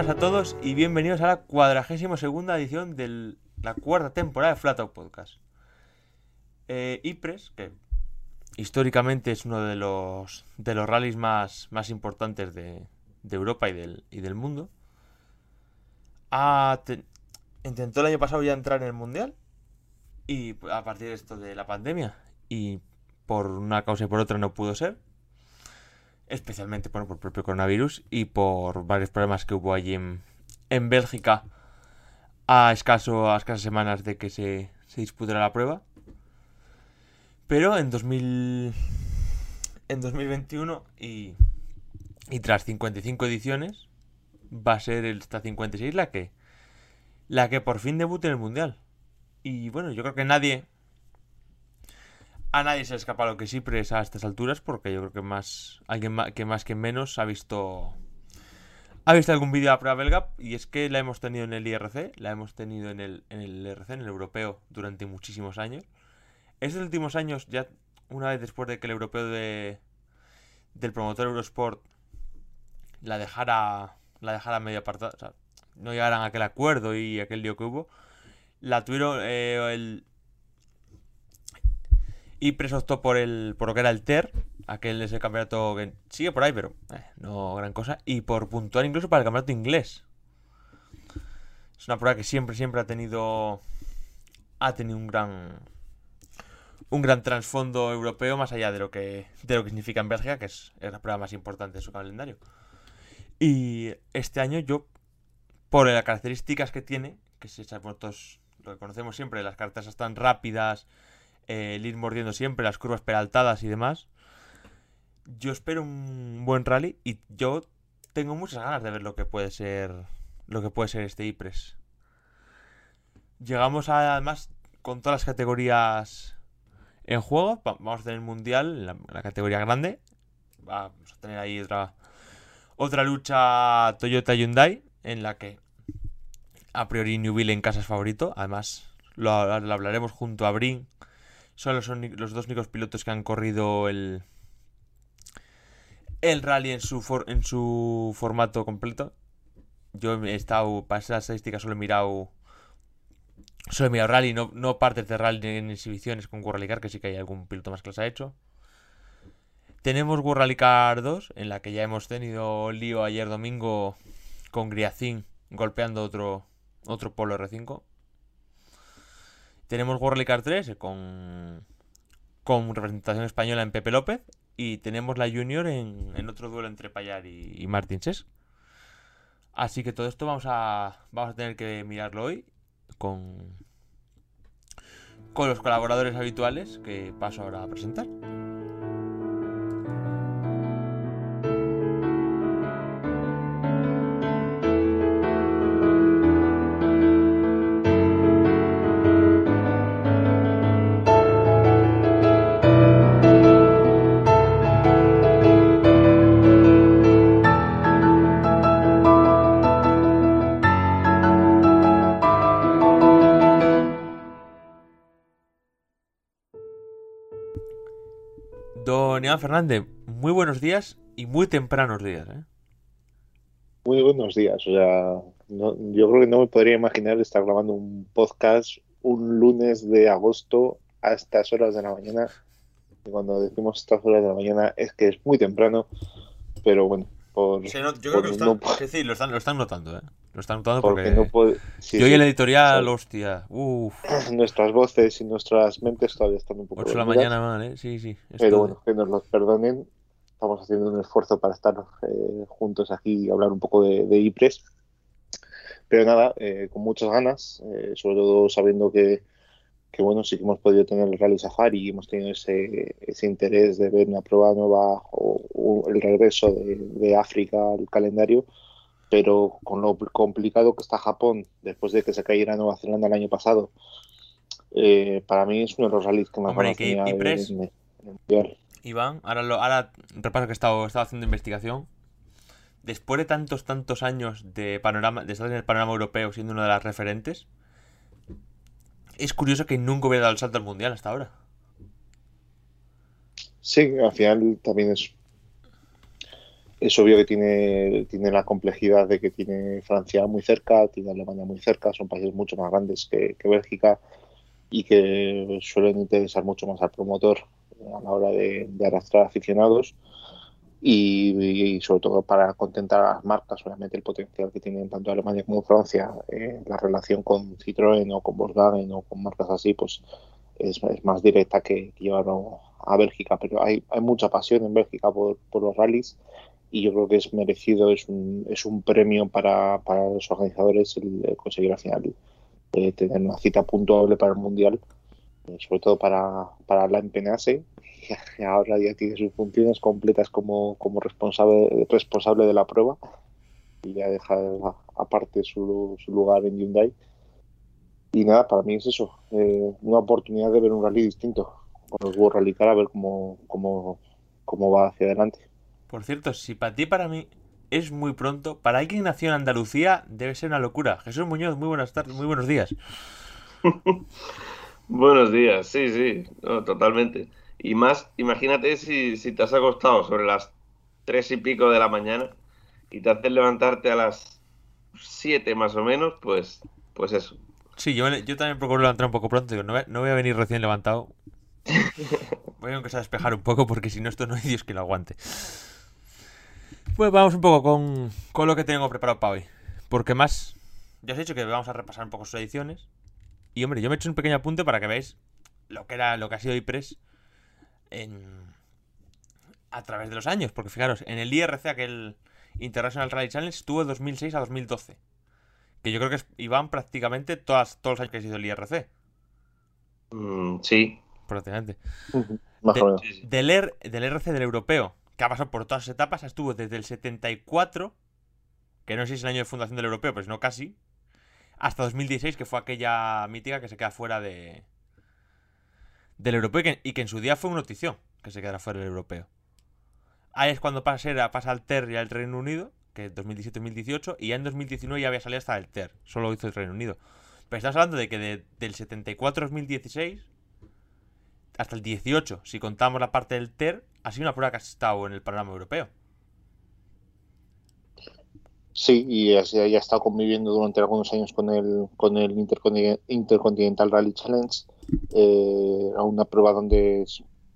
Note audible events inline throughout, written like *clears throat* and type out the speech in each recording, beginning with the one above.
buenas a todos y bienvenidos a la cuadragésima segunda edición de la cuarta temporada de Flat Out Podcast. Eh, Ypres, que históricamente es uno de los, de los rallies más, más importantes de, Europa y del, y del mundo, intentó el año pasado ya entrar en el Mundial y a partir de esto de la pandemia y por una causa y por otra no pudo ser especialmente bueno, por el propio coronavirus y por varios problemas que hubo allí en, Bélgica a, escaso, a escasas semanas de que se, se disputara la prueba. Pero en 2000, en 2021 y, y tras 55 ediciones va a ser esta 56 la que la que por fin debute en el mundial. Y bueno, yo creo que nadie a nadie se escapa lo que Cipres a estas alturas, porque yo creo que más alguien ma- que más que menos ha visto ha visto algún vídeo de la prueba belga y es que la hemos tenido en el IRC, la hemos tenido en el, en el IRC, en el europeo, durante muchísimos años. Estos últimos años, ya una vez después de que el europeo de, del promotor Eurosport la dejara, la dejara medio apartada, o sea, no llegaran a aquel acuerdo y aquel lío que hubo, la tuvieron eh, el, Ypres optó por el por lo que era el TER, aquel es el campeonato que sigue por ahí, pero eh, no gran cosa, y por puntuar incluso para el campeonato inglés. Es una prueba que siempre, siempre ha tenido ha tenido un gran un gran trasfondo europeo más allá de lo que de lo que significa en Bélgica, que es, es la prueba más importante de su calendario. Y este año yo por las características que tiene, que es esa, bueno, todos lo que conocemos siempre, las cartas están rápidas, eh, el ir mordiendo siempre, las curvas peraltadas y demás. Yo espero un buen rally y yo tengo muchas ganas de ver lo que puede ser lo que puede ser este Ypres. Llegamos a- además con todas las categorías en juego. Va- Vamos a tener mundial en la, la categoría grande. Vamos a tener ahí otra otra lucha Toyota Hyundai en la que a priori Newville en casa es favorito. Además lo, lo hablaremos junto a Brin son los, dos únicos pilotos que han corrido el el rally en su formato completo. Yo he estado para esas estadísticas solo he mirado solo he mirado rally, no, no partes de rally en exhibiciones con Car, que sí que hay algún piloto más que las ha hecho. Tenemos Car 2, en la que ya hemos tenido lío ayer domingo con Griacin golpeando otro otro Polo R5. Tenemos World Car 3 eh, con, con representación española en Pepe López. Y tenemos la Junior en, en otro duelo entre Payar y, y Martín Ses. Así que todo esto vamos a, vamos a tener que mirarlo hoy con, con los colaboradores habituales que paso ahora a presentar. Iván Fernández, muy buenos días y muy tempranos días. ¿eh? Muy buenos días. O sea, no- yo creo que no me podría imaginar estar grabando un podcast un lunes de agosto a estas horas de la mañana. Y cuando decimos estas horas de la mañana es que es muy temprano, pero bueno, por, yo creo que lo están- no sí, lo están, lo están notando. ¿eh? Lo están notando porque porque, no puede. sí, yo y sí, el editorial, sí. hostia, uff, nuestras voces y nuestras mentes todavía están un poco 8 de la mañana, mal, ¿eh? Sí, sí. pero bueno, que nos los perdonen. Estamos haciendo un esfuerzo para estar eh, juntos aquí y hablar un poco de, de Ypres. Pero nada, eh, con muchas ganas, eh, sobre todo sabiendo que, que, bueno, sí que hemos podido tener el Rally Safari y hemos tenido ese, ese interés de ver una prueba nueva o, o el regreso de, de África al calendario, pero con lo complicado que está Japón después de que se cayera Nueva Zelanda el año pasado, eh, para mí es uno de los rallies que más Hombre, que Ypres- en el Mundial. Iván, ahora, lo, ahora repaso que he estado, he estado haciendo investigación. Después de tantos, tantos años de panorama, de estar en el panorama europeo siendo una de las referentes, es curioso que nunca hubiera dado el salto al mundial hasta ahora. Sí, al final también es es obvio que tiene, tiene la complejidad de que tiene Francia muy cerca, tiene Alemania muy cerca, son países mucho más grandes que, Bélgica y que suelen interesar mucho más al promotor a la hora de, arrastrar aficionados y, sobre todo para contentar a las marcas, obviamente el potencial que tienen tanto Alemania como Francia, eh, la relación con Citroën o con Volkswagen o con marcas así, pues es, más directa que, llevarlo a Bélgica, pero hay, hay mucha pasión en Bélgica por, por los rallies y yo creo que es merecido, es un, es un premio para, para los organizadores el, conseguir al final eh, tener una cita puntuable para el Mundial, eh, sobre todo para, para la MPNASE, que ahora ya tiene sus funciones completas como, como responsable, responsable de la prueba y ya deja aparte su, su lugar en Hyundai. Y nada, para mí es eso, eh, una oportunidad de ver un rally distinto con los World Rally Car, a ver cómo, cómo, cómo va hacia adelante. Por cierto, si para ti, para mí, es muy pronto, para alguien que nació en Andalucía debe ser una locura. Jesús Muñoz, muy buenas tardes, muy buenos días. *laughs* buenos días, sí, sí, totalmente. Y más, imagínate si, si te has acostado sobre las tres y pico de la mañana y te haces levantarte a las siete más o menos, pues, pues eso. Sí, yo, yo también procuro levantar un poco pronto. Digo, no, voy, no voy a venir recién levantado. *laughs* Voy a empezar a despejar un poco porque si no, esto no hay Dios que lo aguante. Pues vamos un poco con, lo que tengo preparado para hoy. Porque más, ya os he dicho que vamos a repasar un poco sus ediciones. Y hombre, yo me he hecho un pequeño apunte para que veáis lo que era lo que ha sido IPRES en, a través de los años. Porque fijaros, en el IRC, aquel International Rally Challenge, estuvo de 2006 a 2012. Que yo creo que iban prácticamente todas, todos los años que ha sido el IRC. Mm, sí. Prácticamente. del, R, del RC del europeo que ha pasado por todas las etapas, estuvo desde el 74, que no sé si es el año de fundación del europeo, pero no casi, hasta 2016, que fue aquella mítica que se queda fuera de del europeo y que, en su día fue una notición que se quedara fuera del europeo. Ahí es cuando pasa, pasa al TER y al Reino Unido, que es 2017-2018, y ya en 2019 ya había salido hasta el TER, solo hizo el Reino Unido. Pero estamos hablando de que del 74-2016 hasta el 18, si contamos la parte del TER, ha sido una prueba que ha estado en el panorama europeo. Sí, y ya, ha estado conviviendo durante algunos años con el, con el Intercontinental Rally Challenge, eh, a una prueba donde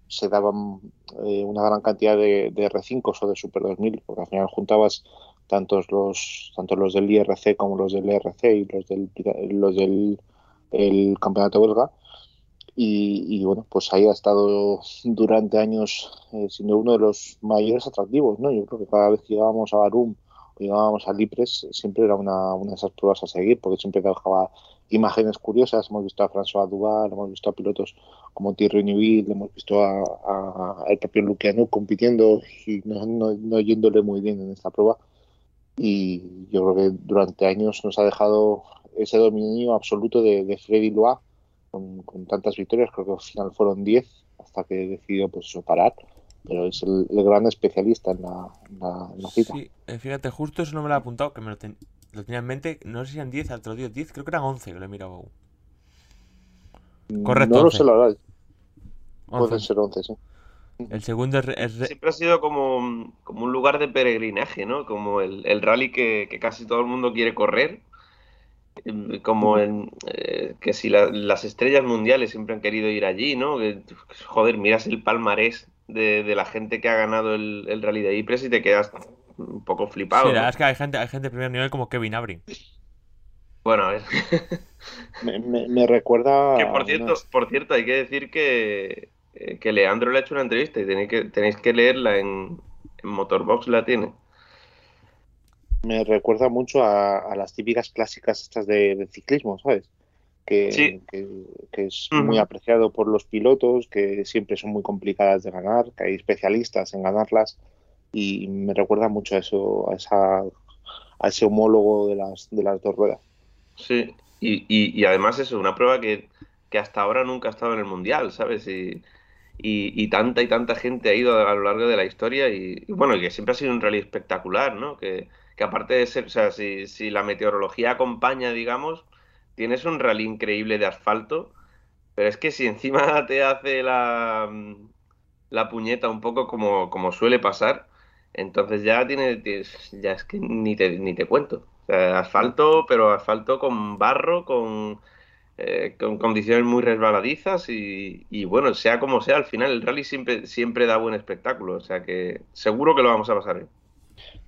se daban eh, una gran cantidad de, R5 o de Super 2000, porque al final juntabas tantos los tanto los del IRC como los del ERC y los del los del el campeonato belga y, bueno, pues ahí ha estado durante años eh, siendo uno de los mayores atractivos, ¿no? Yo creo que cada vez que llegábamos a Barum o llegábamos a Lipres siempre era una, una de esas pruebas a seguir porque siempre dejaba imágenes curiosas. Hemos visto a François Duval, hemos visto a pilotos como Thierry Neuville, hemos visto a, el propio Luciano compitiendo y no, no, yéndole muy bien en esta prueba. Y yo creo que durante años nos ha dejado ese dominio absoluto de, de Freddy Loire con, tantas victorias, creo que al final fueron 10 hasta que decidió pues eso, parar. Pero es el, gran especialista en la, cita. Sí, eh, fíjate, justo eso no me lo he apuntado, que me lo, tenía en mente. No sé si eran 10, al otro día 10, creo que eran 11 que lo he mirado. Mm, Correcto. No lo sé la verdad. Pueden ser 11, sí. El segundo es, Siempre ha sido como, como un lugar de peregrinaje, ¿no? Como el, el rally que, que, casi todo el mundo quiere correr como en eh, que si las estrellas mundiales siempre han querido ir allí, ¿no? joder, miras el palmarés de, la gente que ha ganado el, rally de Ypres y te quedas un poco flipado. Sí, es que hay gente, hay gente de primer nivel como Kevin Abrin. Bueno, a ver. me, recuerda. Que por cierto, por cierto, hay que decir que, eh, que Leandro le ha hecho una entrevista y tenéis que, tenéis que leerla en, en Motorbox, la tiene me recuerda mucho a, las típicas clásicas estas de, ciclismo, ¿sabes? Que, que, es muy apreciado por los pilotos, que siempre son muy complicadas de ganar, que hay especialistas en ganarlas y me recuerda mucho a eso, a, esa, a ese homólogo de las, de las dos ruedas. Sí, y, y, además es una prueba que, que, hasta ahora nunca ha estado en el Mundial, ¿sabes? Y, y, tanta y tanta gente ha ido a lo largo de la historia y, y bueno, que siempre ha sido un rally espectacular, ¿no? Que, que aparte de ser, o sea, si, si la meteorología acompaña, digamos, tienes un rally increíble de asfalto, pero es que si encima *laughs* te hace la, la puñeta un poco como, como suele pasar, Entonces ya tiene, ya es que ni te, ni te cuento. O sea, asfalto, pero asfalto con barro, con, eh, con condiciones muy resbaladizas y, y bueno, sea como sea, al final el rally siempre, siempre da buen espectáculo. O sea que seguro que lo vamos a pasar bien.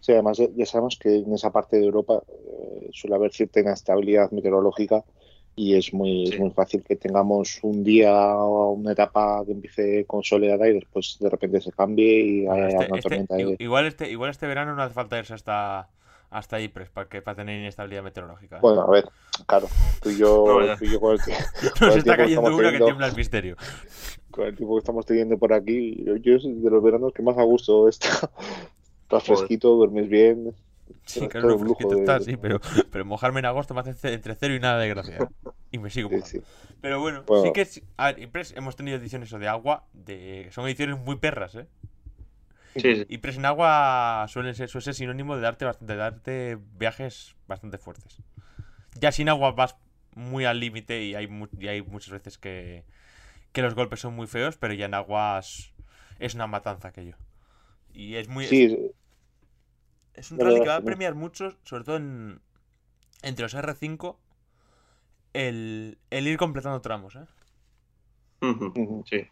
Sí, además ya, sabemos que en esa parte de Europa eh, suele haber cierta inestabilidad meteorológica y es muy, Sí. es muy fácil que tengamos un día o una etapa que empiece con soleada y después de repente se cambie y haya este- una este- tormenta. i- de- igual, este, igual este verano no hace falta irse hasta, hasta Ypres para, que, para tener inestabilidad meteorológica. ¿eh? Bueno, a ver, claro, tú y yo, No, tú y yo con el, *laughs* con Nos el está tiempo que cayendo estamos una que teniendo- tiembla el misterio. con el tiempo que estamos teniendo por aquí, yo, yo es de los veranos que más a gusto está. *laughs* Estás fresquito, duermes bien. Sí, Todo claro, fresquito de- está, sí, pero, pero mojarme en agosto me hace ce- entre cero y nada de gracia. *laughs* Y me sigo Sí, mojando. sí. Pero bueno, Bueno. sí que es- a ver, Ypres hemos tenido ediciones o de agua, de, son ediciones muy perras, ¿eh? Sí, sí. Ypres en agua suele ser, suele ser sinónimo de darte, de darte viajes bastante fuertes. Ya sin agua vas muy al límite y hay, mu- y hay muchas veces que, que los golpes son muy feos, pero ya en aguas es una matanza aquello. Y es muy... Sí, es, un rally que va a premiar mucho, sobre todo en, entre los R5, el, el ir completando tramos, ¿eh? Sí.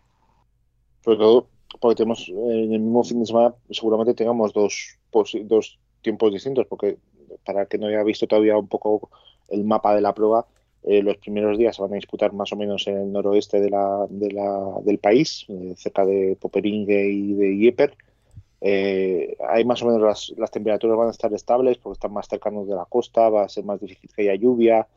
Sobre todo porque tenemos en el mismo fin de semana seguramente tengamos dos, posi- dos tiempos distintos, porque para el que no haya visto todavía un poco el mapa de la prueba, eh, los primeros días se van a disputar más o menos en el noroeste de la, de la- del país, eh, cerca de Poperinge y de Yepes. Eh, ahí más o menos las, las temperaturas van a estar estables porque están más cercanos de la costa, va a ser más difícil que haya lluvia.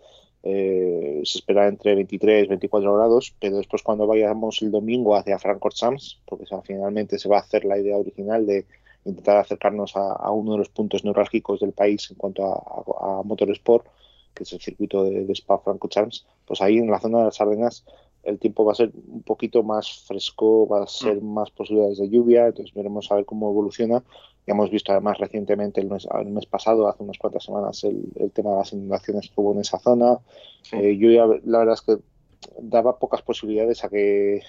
eh, se espera entre 23 y 24 grados, pero después cuando vayamos el domingo hacia Francorchamps, porque o sea, finalmente se va a hacer la idea original de intentar acercarnos a, a uno de los puntos neurálgicos del país en cuanto a, a- a motorsport, que es el circuito de, de Spa-Francorchamps, pues ahí en la zona de las Ardenas el tiempo va a ser un poquito más fresco, va a ser más posibilidades de lluvia, entonces veremos a ver cómo evoluciona. Ya hemos visto además recientemente el mes, el mes pasado, hace unas cuantas semanas, el, el tema de las inundaciones que hubo en esa zona. Sí. Eh, yo ya, la verdad es que daba pocas posibilidades a que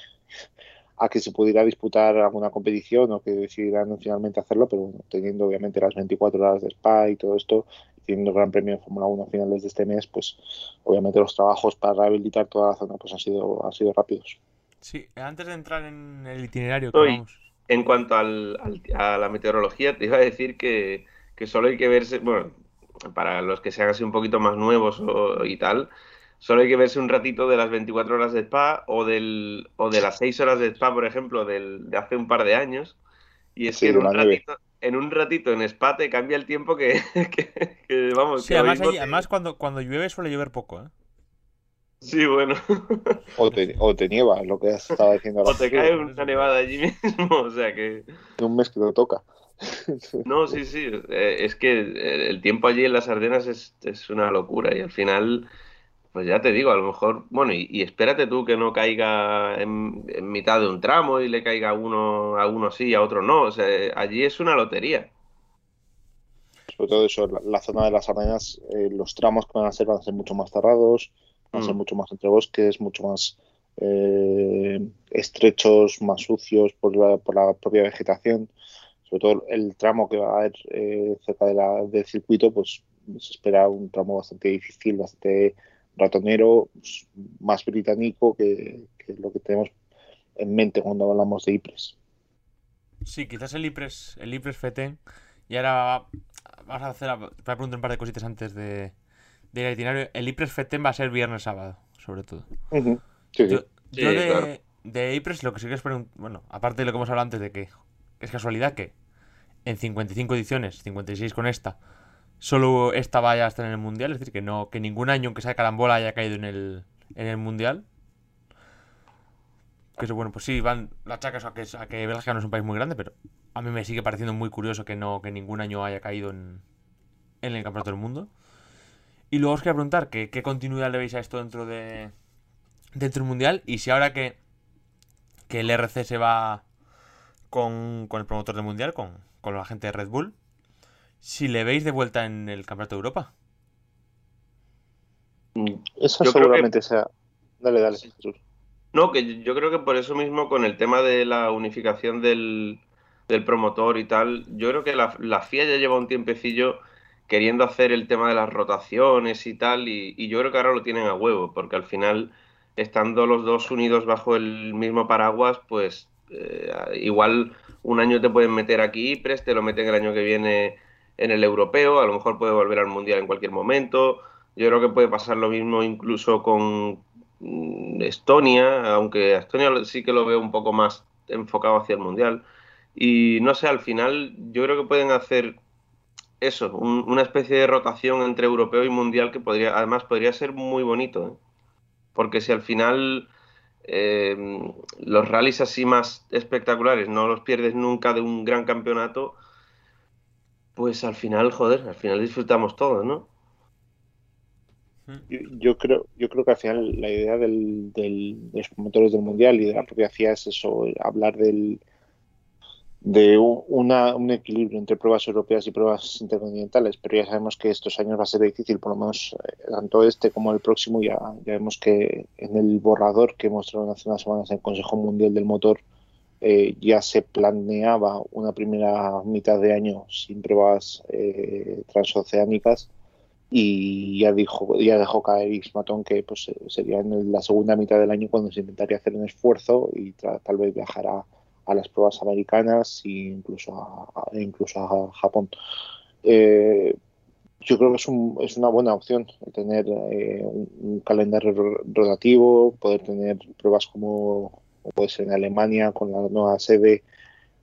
a que se pudiera disputar alguna competición o que decidieran finalmente hacerlo, pero bueno, teniendo obviamente las 24 horas de Spa y todo esto, y teniendo el Gran Premio de Fórmula 1 a finales de este mes, pues obviamente los trabajos para rehabilitar toda la zona pues han sido, han sido rápidos. Sí, antes de entrar en el itinerario que vamos... En cuanto al, al- a la meteorología, te iba a decir que, que solo hay que verse, bueno, para los que sean así un poquito más nuevos o- y tal, solo hay que verse un ratito de las 24 horas de Spa o, del, o de las 6 horas de Spa, por ejemplo, del, de hace un par de años. Y es Sí, que en de un, ratito, en un ratito en Spa te cambia el tiempo que, *laughs* que- que, vamos, Sí, que además, ahí- te- además cuando, cuando llueve suele llover poco, ¿eh? Sí, bueno. O te, o te nieva, lo que has estado diciendo ahora. O te cae una nevada allí mismo, *laughs* o sea que... En un mes que no toca. No, sí, sí, eh, es que el tiempo allí en las Ardenas es, es una locura y al final, pues ya te digo, a lo mejor, bueno, y, y espérate tú que no caiga en, en mitad de un tramo y le caiga a uno, a uno sí y a otro no, o sea, allí es una lotería. Sobre todo eso, la, la zona de las Ardenas, eh, los tramos que van a ser van a ser mucho más cerrados, van a ser Mm. mucho más entre bosques, mucho más eh, estrechos, más sucios por la, por la propia vegetación. Sobre todo el tramo que va a haber eh, cerca de la, del circuito, pues se espera un tramo bastante difícil, bastante ratonero, pues, más británico que, que lo que tenemos en mente cuando hablamos de Ypres. Sí, quizás el Ypres, el Ypres Feten. Y ahora vamos a hacer, voy a preguntar un par de cositas antes de, de ir al itinerario. El Ypres Feten va a ser viernes sábado, sobre todo. Sí. Yo, Sí, yo de, claro. de Ypres lo que sí que es bueno, aparte de lo que hemos hablado antes de que es casualidad que en 55 ediciones, 56 con esta, solo esta vaya a estar en el mundial, es decir, que no que ningún año que sea carambola haya caído en el en el mundial. Que eso, bueno, pues sí, van las chacas a que, a que Bélgica no es un país muy grande, pero a mí me sigue pareciendo muy curioso que no que ningún año haya caído en, el Campeonato del Mundo. Y luego os quería preguntar que, qué continuidad le veis a esto dentro de dentro del Mundial y si ahora que, que el RC se va con, con el promotor del Mundial, con, con la gente de Red Bull, si le veis de vuelta en el Campeonato de Europa. Esa Yo creo seguramente sea. Dale, dale, Sí. Jesús. No, que yo creo que por eso mismo con el tema de la unificación del, del promotor y tal. Yo creo que la, la, FIA ya lleva un tiempecillo queriendo hacer el tema de las rotaciones y tal, y, yo creo que ahora lo tienen a huevo, porque al final, estando los dos unidos bajo el mismo paraguas, pues eh, igual un año te pueden meter aquí, Ipres, te lo meten el año que viene en el europeo, a lo mejor puede volver al mundial en cualquier momento. Yo creo que puede pasar lo mismo incluso con mm, Estonia, aunque Estonia sí que lo veo un poco más enfocado hacia el mundial. Y no sé, al final yo creo que pueden hacer eso, una especie de rotación entre europeo y mundial que podría, además podría ser muy bonito. ¿eh? Porque si al final eh, los rallies así más espectaculares no los pierdes nunca de un gran campeonato, pues al final, joder, al final disfrutamos todos, ¿no? Yo, creo, yo creo que al final la idea del, de los promotores del mundial y de la propia FIA es eso, hablar del, de una, un equilibrio entre pruebas europeas y pruebas intercontinentales, pero ya sabemos que estos años va a ser difícil, por lo menos eh, tanto este como el próximo, ya, ya vemos que en el borrador que mostraron hace unas semanas en el Consejo Mundial del Motor eh, ya se planeaba una primera mitad de año sin pruebas eh, transoceánicas y ya dijo ya dejó caer X-Matón que pues sería en la segunda mitad del año cuando se intentaría hacer un esfuerzo y tal vez viajar a las pruebas americanas e incluso a, incluso a Japón. Eh, yo creo que es, un, una buena opción tener eh, un, calendario rotativo, poder tener pruebas como, puede ser en Alemania con la nueva sede,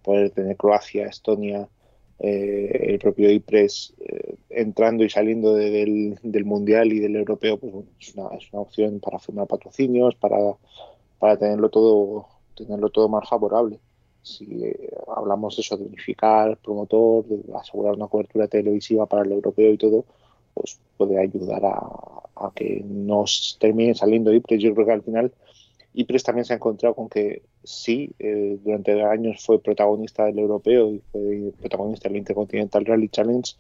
poder tener Croacia, Estonia, eh, el propio IPRES entrando y saliendo del, del, mundial y del europeo, pues es, una, es, una, opción para firmar patrocinios, para, para tenerlo todo tenerlo todo más favorable si eh, hablamos de eso, de unificar promotor, de asegurar una cobertura televisiva para el europeo y todo, pues puede ayudar a, que nos termine saliendo IPRES. Yo creo que al final IPRES también se ha encontrado con que sí, eh, durante años fue protagonista del europeo y fue protagonista del Intercontinental Rally Challenge,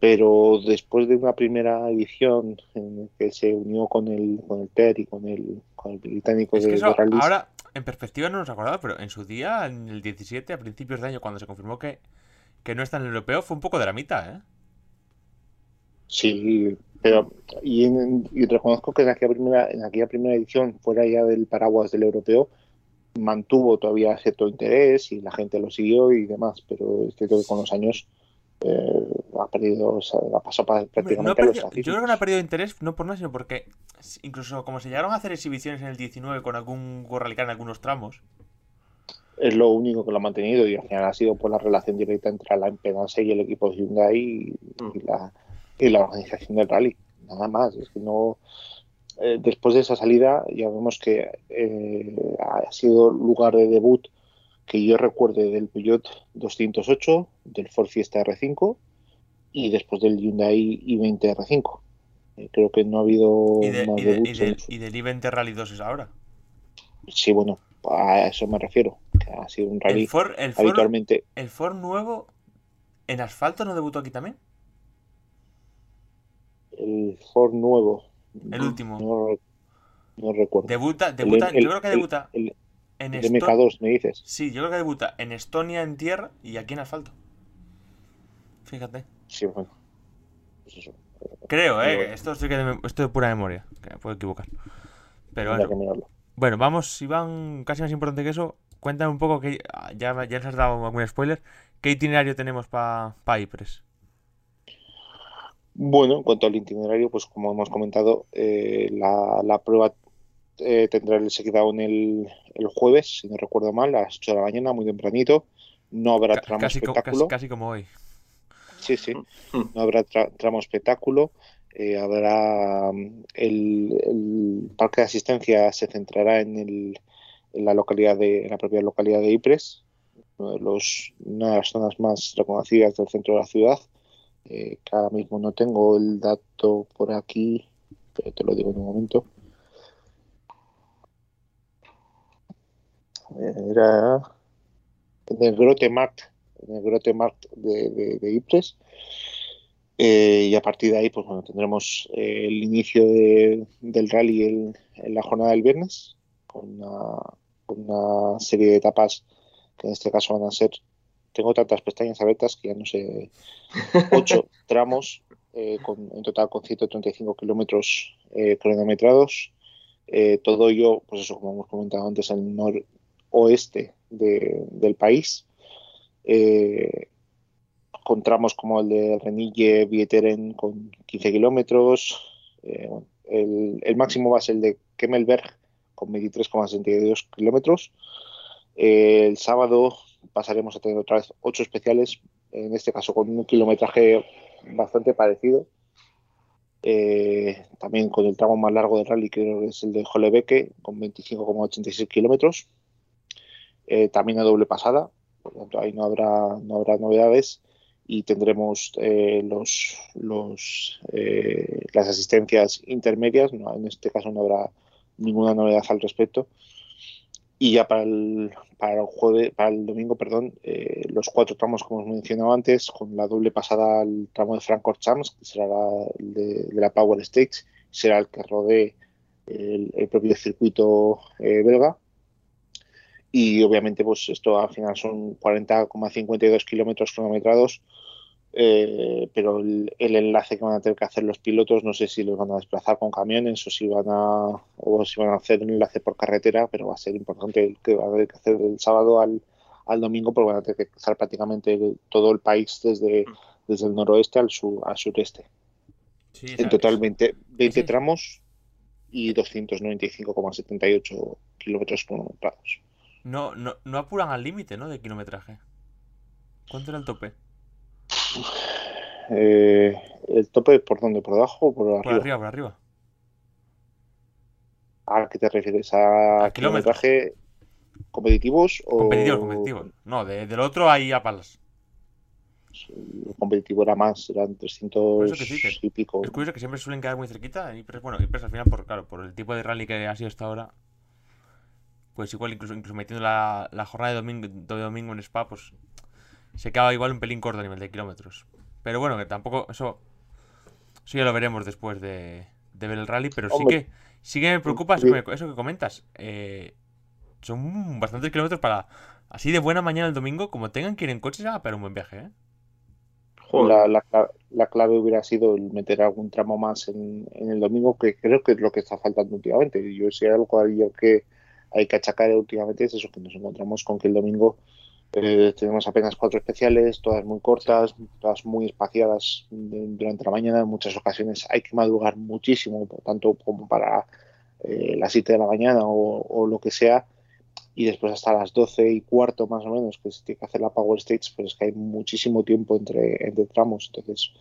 pero después de una primera edición en que se unió con el, con el TER y con el, con el británico de, Ahora, en perspectiva no nos acordaba, pero en su día, en el 17, a principios de año, cuando se confirmó que, que no está en el europeo, fue un poco de la mitad, ¿eh? Sí, pero y, reconozco que en aquella primera, en aquella primera edición, fuera ya del paraguas del europeo, mantuvo todavía cierto interés y la gente lo siguió y demás, pero es cierto que con los años eh, ha perdido, ha pasado prácticamente Yo creo que no ha perdido interés, no por nada, sino porque incluso como se llegaron a hacer exhibiciones en el 19 con algún Gorralicar en algunos tramos. Es lo único que lo ha mantenido y al final ha sido por la relación directa entre la impedancia y el equipo de Hyundai y, mm. la, y la organización del rally. Nada más, es que no. Eh, después de esa salida, ya vemos que eh, ha sido lugar de debut que yo recuerde del Peugeot 208, del Ford Fiesta R5 y después del Hyundai i20 R5. Eh, creo que no ha habido ¿Y, más y, del i20 Rally 2 es ahora? Sí, bueno, a eso me refiero. Que ha sido un rally ¿El Ford, el habitualmente. ¿El Ford nuevo en asfalto no debutó aquí también? El Ford nuevo. El último. No, recuerdo. Debuta, debuta yo creo que debuta. En MK2, me dices. Sí, yo creo que debuta en Estonia en tierra y aquí en asfalto. Fíjate. Sí, bueno. Pues creo, eh. Esto, estoy de, esto de pura memoria. Que me puedo equivocar. Pero bueno. Bueno, vamos, Iván, casi más importante que eso. Cuéntame un poco que ya, ya nos has dado algún spoiler. ¿Qué itinerario tenemos para pa IPRES? Bueno, en cuanto al itinerario, pues como hemos comentado, eh, la, la, prueba eh, tendrá el en el, el, jueves, si no recuerdo mal, a las 8 de la mañana, muy tempranito. No habrá tramo espectáculo. casi, como hoy. Sí, sí. Mm. No habrá tramo espectáculo. Eh, habrá mm, el, parque de asistencia se centrará en, el, en la localidad de en la propia localidad de Ypres, de los, una de las zonas más reconocidas del centro de la ciudad. Eh, que ahora mismo no tengo el dato por aquí, pero te lo digo en un momento. era en el Grote Markt, en el de, de, de Ypres. Eh, y a partir de ahí, pues bueno, tendremos eh, el inicio de, del rally en, la jornada del viernes, con una, serie de etapas que en este caso van a ser tengo tantas pestañas abiertas que ya no sé. Ocho *laughs* tramos, eh, con, en total con 135 kilómetros eh, cronometrados. Eh, todo ello, pues eso, como hemos comentado antes, en el noroeste de, del país. Eh, con tramos como el de Renille, Vieteren con 15 kilómetros. El, el, máximo va a ser el de Kemmelberg con 23,62 kilómetros. El sábado pasaremos a tener otra vez 8 especiales, en este caso con un kilometraje bastante parecido. Eh, también con el tramo más largo del rally, creo que es el de Holebeke, con 25,86 kilómetros. Eh, también a doble pasada, por lo tanto ahí no habrá, no habrá novedades y tendremos eh, los, los las asistencias intermedias. No, en este caso no habrá ninguna novedad al respecto. Y ya para el, para el, jueves, para el domingo, perdón, eh, los cuatro tramos, como os mencionaba antes, con la doble pasada al tramo de Francorchamps, que será la, el de, la Power Stage, será el que rodee el, el propio circuito eh, belga. Y obviamente, pues esto al final son 40,52 kilómetros cronometrados, eh, pero el, el, enlace que van a tener que hacer los pilotos no sé si los van a desplazar con camiones o si van a o si van a hacer un enlace por carretera pero va a ser importante el que van a tener que hacer del sábado al, al domingo porque van a tener que cruzar prácticamente todo el país desde, desde el noroeste al, sur, al sureste sí, en total 20, 20 sí. tramos y 295,78 kilómetros cronometrados no, no, no apuran al límite ¿no? de kilometraje ¿cuánto era el tope? *sighs* Eh, ¿El tope por dónde? ¿Por debajo o por arriba? Por arriba, por arriba. ¿A qué te refieres? ¿A, ¿A kilometraje competitivos o...? Competitivos, competitivos. No, de, del otro hay a palas. El competitivo era más, eran 300 que sí, que y pico. Es curioso que siempre suelen quedar muy cerquita y bueno, y pues al final, por, claro, por el tipo de rally que ha sido hasta ahora, pues igual incluso, incluso metiendo la, la jornada de domingo, de domingo en Spa, pues se queda igual un pelín corto a nivel de kilómetros. Pero bueno, que tampoco. Eso. Eso ya lo veremos después de, de ver el rally. Pero sí que. Sí que me preocupa eso que, eso que comentas. Eh, son bastantes kilómetros para. Así de buena mañana el domingo, como tengan que ir en coche, se va a pegar un buen viaje, ¿eh? La, la, la, clave hubiera sido el meter algún tramo más en, en, el domingo, que creo que es lo que está faltando últimamente. Yo si hay algo que hay que achacar últimamente es eso, que nos encontramos con que el domingo eh, tenemos apenas cuatro especiales, todas muy cortas, todas muy espaciadas durante la mañana. En muchas ocasiones hay que madrugar muchísimo, tanto como para eh, las 7 de la mañana o, o, lo que sea. Y después hasta las 12 y cuarto más o menos, que se tiene que hacer la Power Stage, pues es que hay muchísimo tiempo entre, entre tramos. Entonces,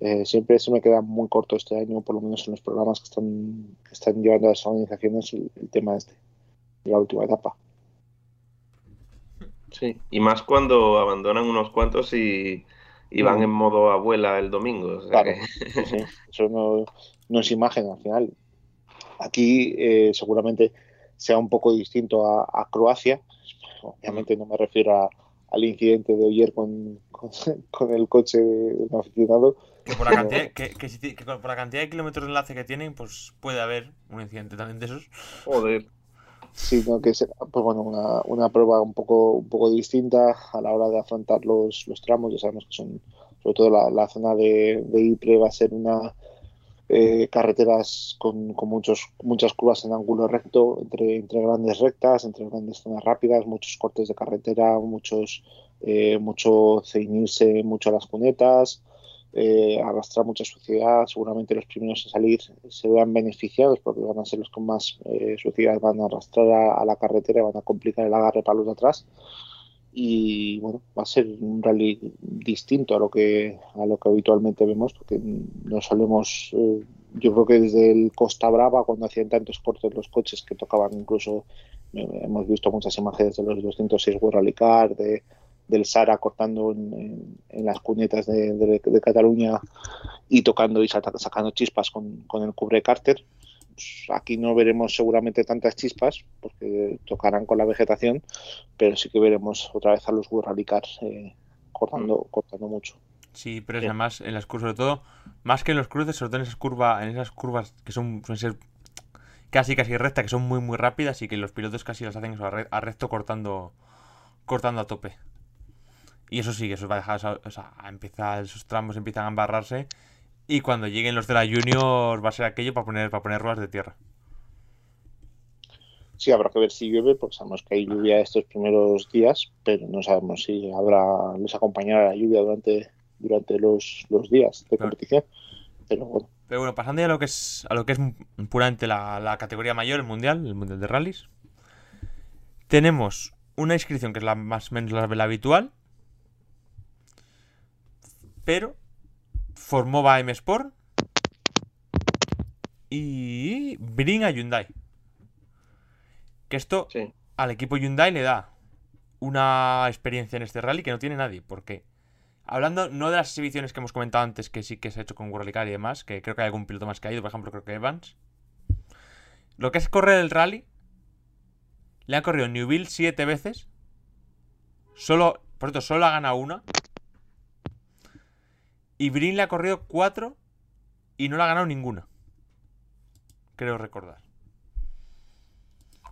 eh, siempre se me queda muy corto este año, por lo menos en los programas que están, que están llevando las organizaciones, el, el tema este, de la última etapa. Sí, y más cuando abandonan unos cuantos y, y van mm. en modo abuela el domingo. O sea claro, que... sí, sí. eso no, no, es imagen al final. Aquí eh, seguramente sea un poco distinto a, a, Croacia. Obviamente no me refiero a, al incidente de ayer con, con, con, el coche de un aficionado. Que por, la cantidad, que, que, que por la cantidad de kilómetros de enlace que tienen, pues puede haber un incidente también de esos. Joder sino que será pues bueno, una, una, prueba un poco, un poco distinta a la hora de afrontar los, los tramos. Ya sabemos que son, sobre todo la, la zona de, de, Ypres va a ser una eh, carreteras con, con, muchos, muchas curvas en ángulo recto, entre, entre grandes rectas, entre grandes zonas rápidas, muchos cortes de carretera, muchos, eh, mucho ceñirse mucho a las cunetas eh, arrastrar mucha suciedad. Seguramente los primeros en salir se vean beneficiados porque van a ser los con más eh, suciedad, van a arrastrar a, la carretera van a complicar el agarre para los de atrás. Y bueno, va a ser un rally distinto a lo que a lo que habitualmente vemos, porque no solemos, eh, yo creo que desde el Costa Brava, cuando hacían tantos cortes los coches que tocaban incluso, eh, hemos visto muchas imágenes de los 206 World Rally Car, de del Sara cortando en, en, en las cunetas de, de, de, Cataluña y tocando y sacando chispas con, con el cubre Carter. Pues aquí no veremos seguramente tantas chispas porque tocarán con la vegetación, pero sí que veremos otra vez a los Rallycars eh, cortando, mm. cortando mucho. Sí, pero es además en las curvas, sobre todo, más que en los cruces, sobre todo en esas curvas, en esas curvas que son suelen ser casi casi rectas, que son muy muy rápidas y que los pilotos casi las hacen a recto cortando cortando a tope. Y eso sí, que eso va a dejar, o sea, empieza, esos tramos empiezan a embarrarse. Y cuando lleguen los de la Junior va a ser aquello para poner, para poner ruedas de tierra. Sí, habrá que ver si llueve, porque sabemos que hay lluvia estos primeros días, pero no sabemos si habrá les acompañará la lluvia durante, durante los, los días de competición. Pero bueno. Pero bueno, pasando ya a lo que es, a lo que es puramente la, la categoría mayor, el mundial, el mundial de rallies. Tenemos una inscripción que es la más o menos la, la habitual. Pero formó M Sport y Bring a Hyundai. Que esto Sí. al equipo Hyundai le da una experiencia en este rally que no tiene nadie. Porque, hablando no de las exhibiciones que hemos comentado antes, que sí que se ha hecho con World Car y demás, que creo que hay algún piloto más que ha ido, por ejemplo, creo que Evans. Lo que es correr el rally, le ha corrido Newville siete veces. Solo, por cierto, solo ha ganado una. Y Brin le ha corrido cuatro y no le ha ganado ninguna. Creo recordar.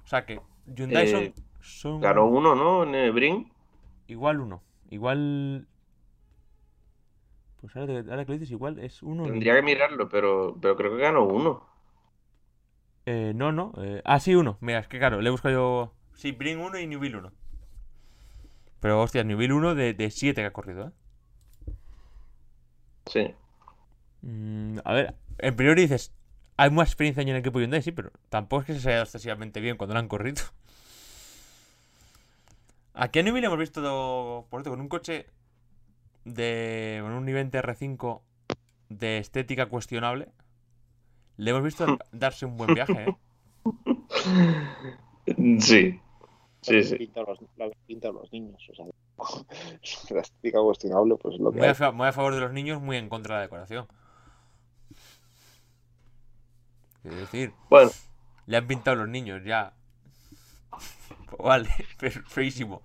O sea que Hyundai son, Eh, son Ganó uno, ¿no? En el Brin. igual uno. Igual. Pues ahora, ahora que lo dices, igual es uno. Tendría que mirarlo, pero, pero creo que ganó uno. Eh, no, no. eh, ah, sí, uno. Mira, es que claro, le he buscado yo. Sí, Brin 1 y Newville 1. Pero hostia, Newville 1 de 7 que ha corrido, ¿eh? Sí. Mm, a ver, en priori dices, hay más experiencia en el equipo Hyundai, sí, pero tampoco es que se haya excesivamente bien cuando lo han corrido. A Newville hemos visto, por cierto, con un coche de. con un nivel R5 de estética cuestionable. Le hemos visto *laughs* darse un buen viaje, ¿eh? Sí. Sí, la sí. pinta los, la pinta los niños. O sea, *laughs* la estética cuestionable, pues es lo que Muy a, fa- muy a favor de los niños, muy en contra de la decoración. Es decir, Bueno, le han pintado los niños ya. *laughs* Vale, *laughs* pero feísimo.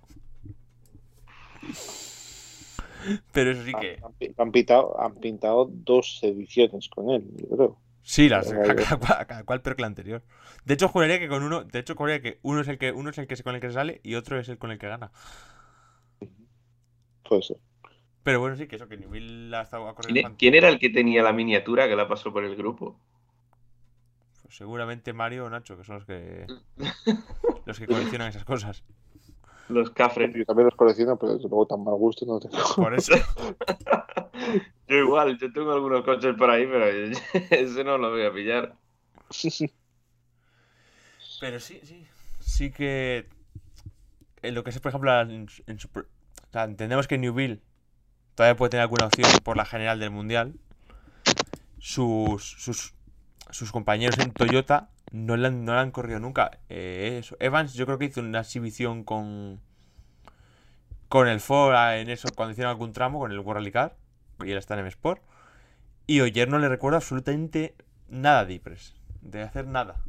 Pero eso sí que. Han pintado, han pintado dos ediciones con él, yo creo. Sí, las, *laughs* cada, vale. cada cual, cada cual peor que la anterior. De hecho, juraría que con uno. De hecho, juraría que uno es el que uno es el que con el que sale y otro es el con el que gana. Puede ser. Pero bueno, sí, que eso, que Newville ha estado a correr ¿quién, e- quién era el que tenía la miniatura que la pasó por el grupo? Pues seguramente Mario o Nacho, que son los que. *laughs* los que coleccionan esas cosas. Los cafres. Yo también los colecciono, pero desde luego tan mal gusto no tengo. Por eso. *laughs* Yo igual, yo tengo algunos coches por ahí, pero *laughs* ese no lo voy a pillar. Pero sí, sí. Sí que. En lo que es, por ejemplo, en, su- en o sea, entendemos que Newville todavía puede tener alguna opción por la general del mundial. Sus, sus, sus compañeros en Toyota no han, no han corrido nunca. Eh, eso. Evans, yo creo que hizo una exhibición con. Con el Ford ah, en eso, cuando hicieron algún tramo, con el World Rally Car. Y él está en Sport. Y Oyer no le recuerda absolutamente nada de Ypres. De hacer nada.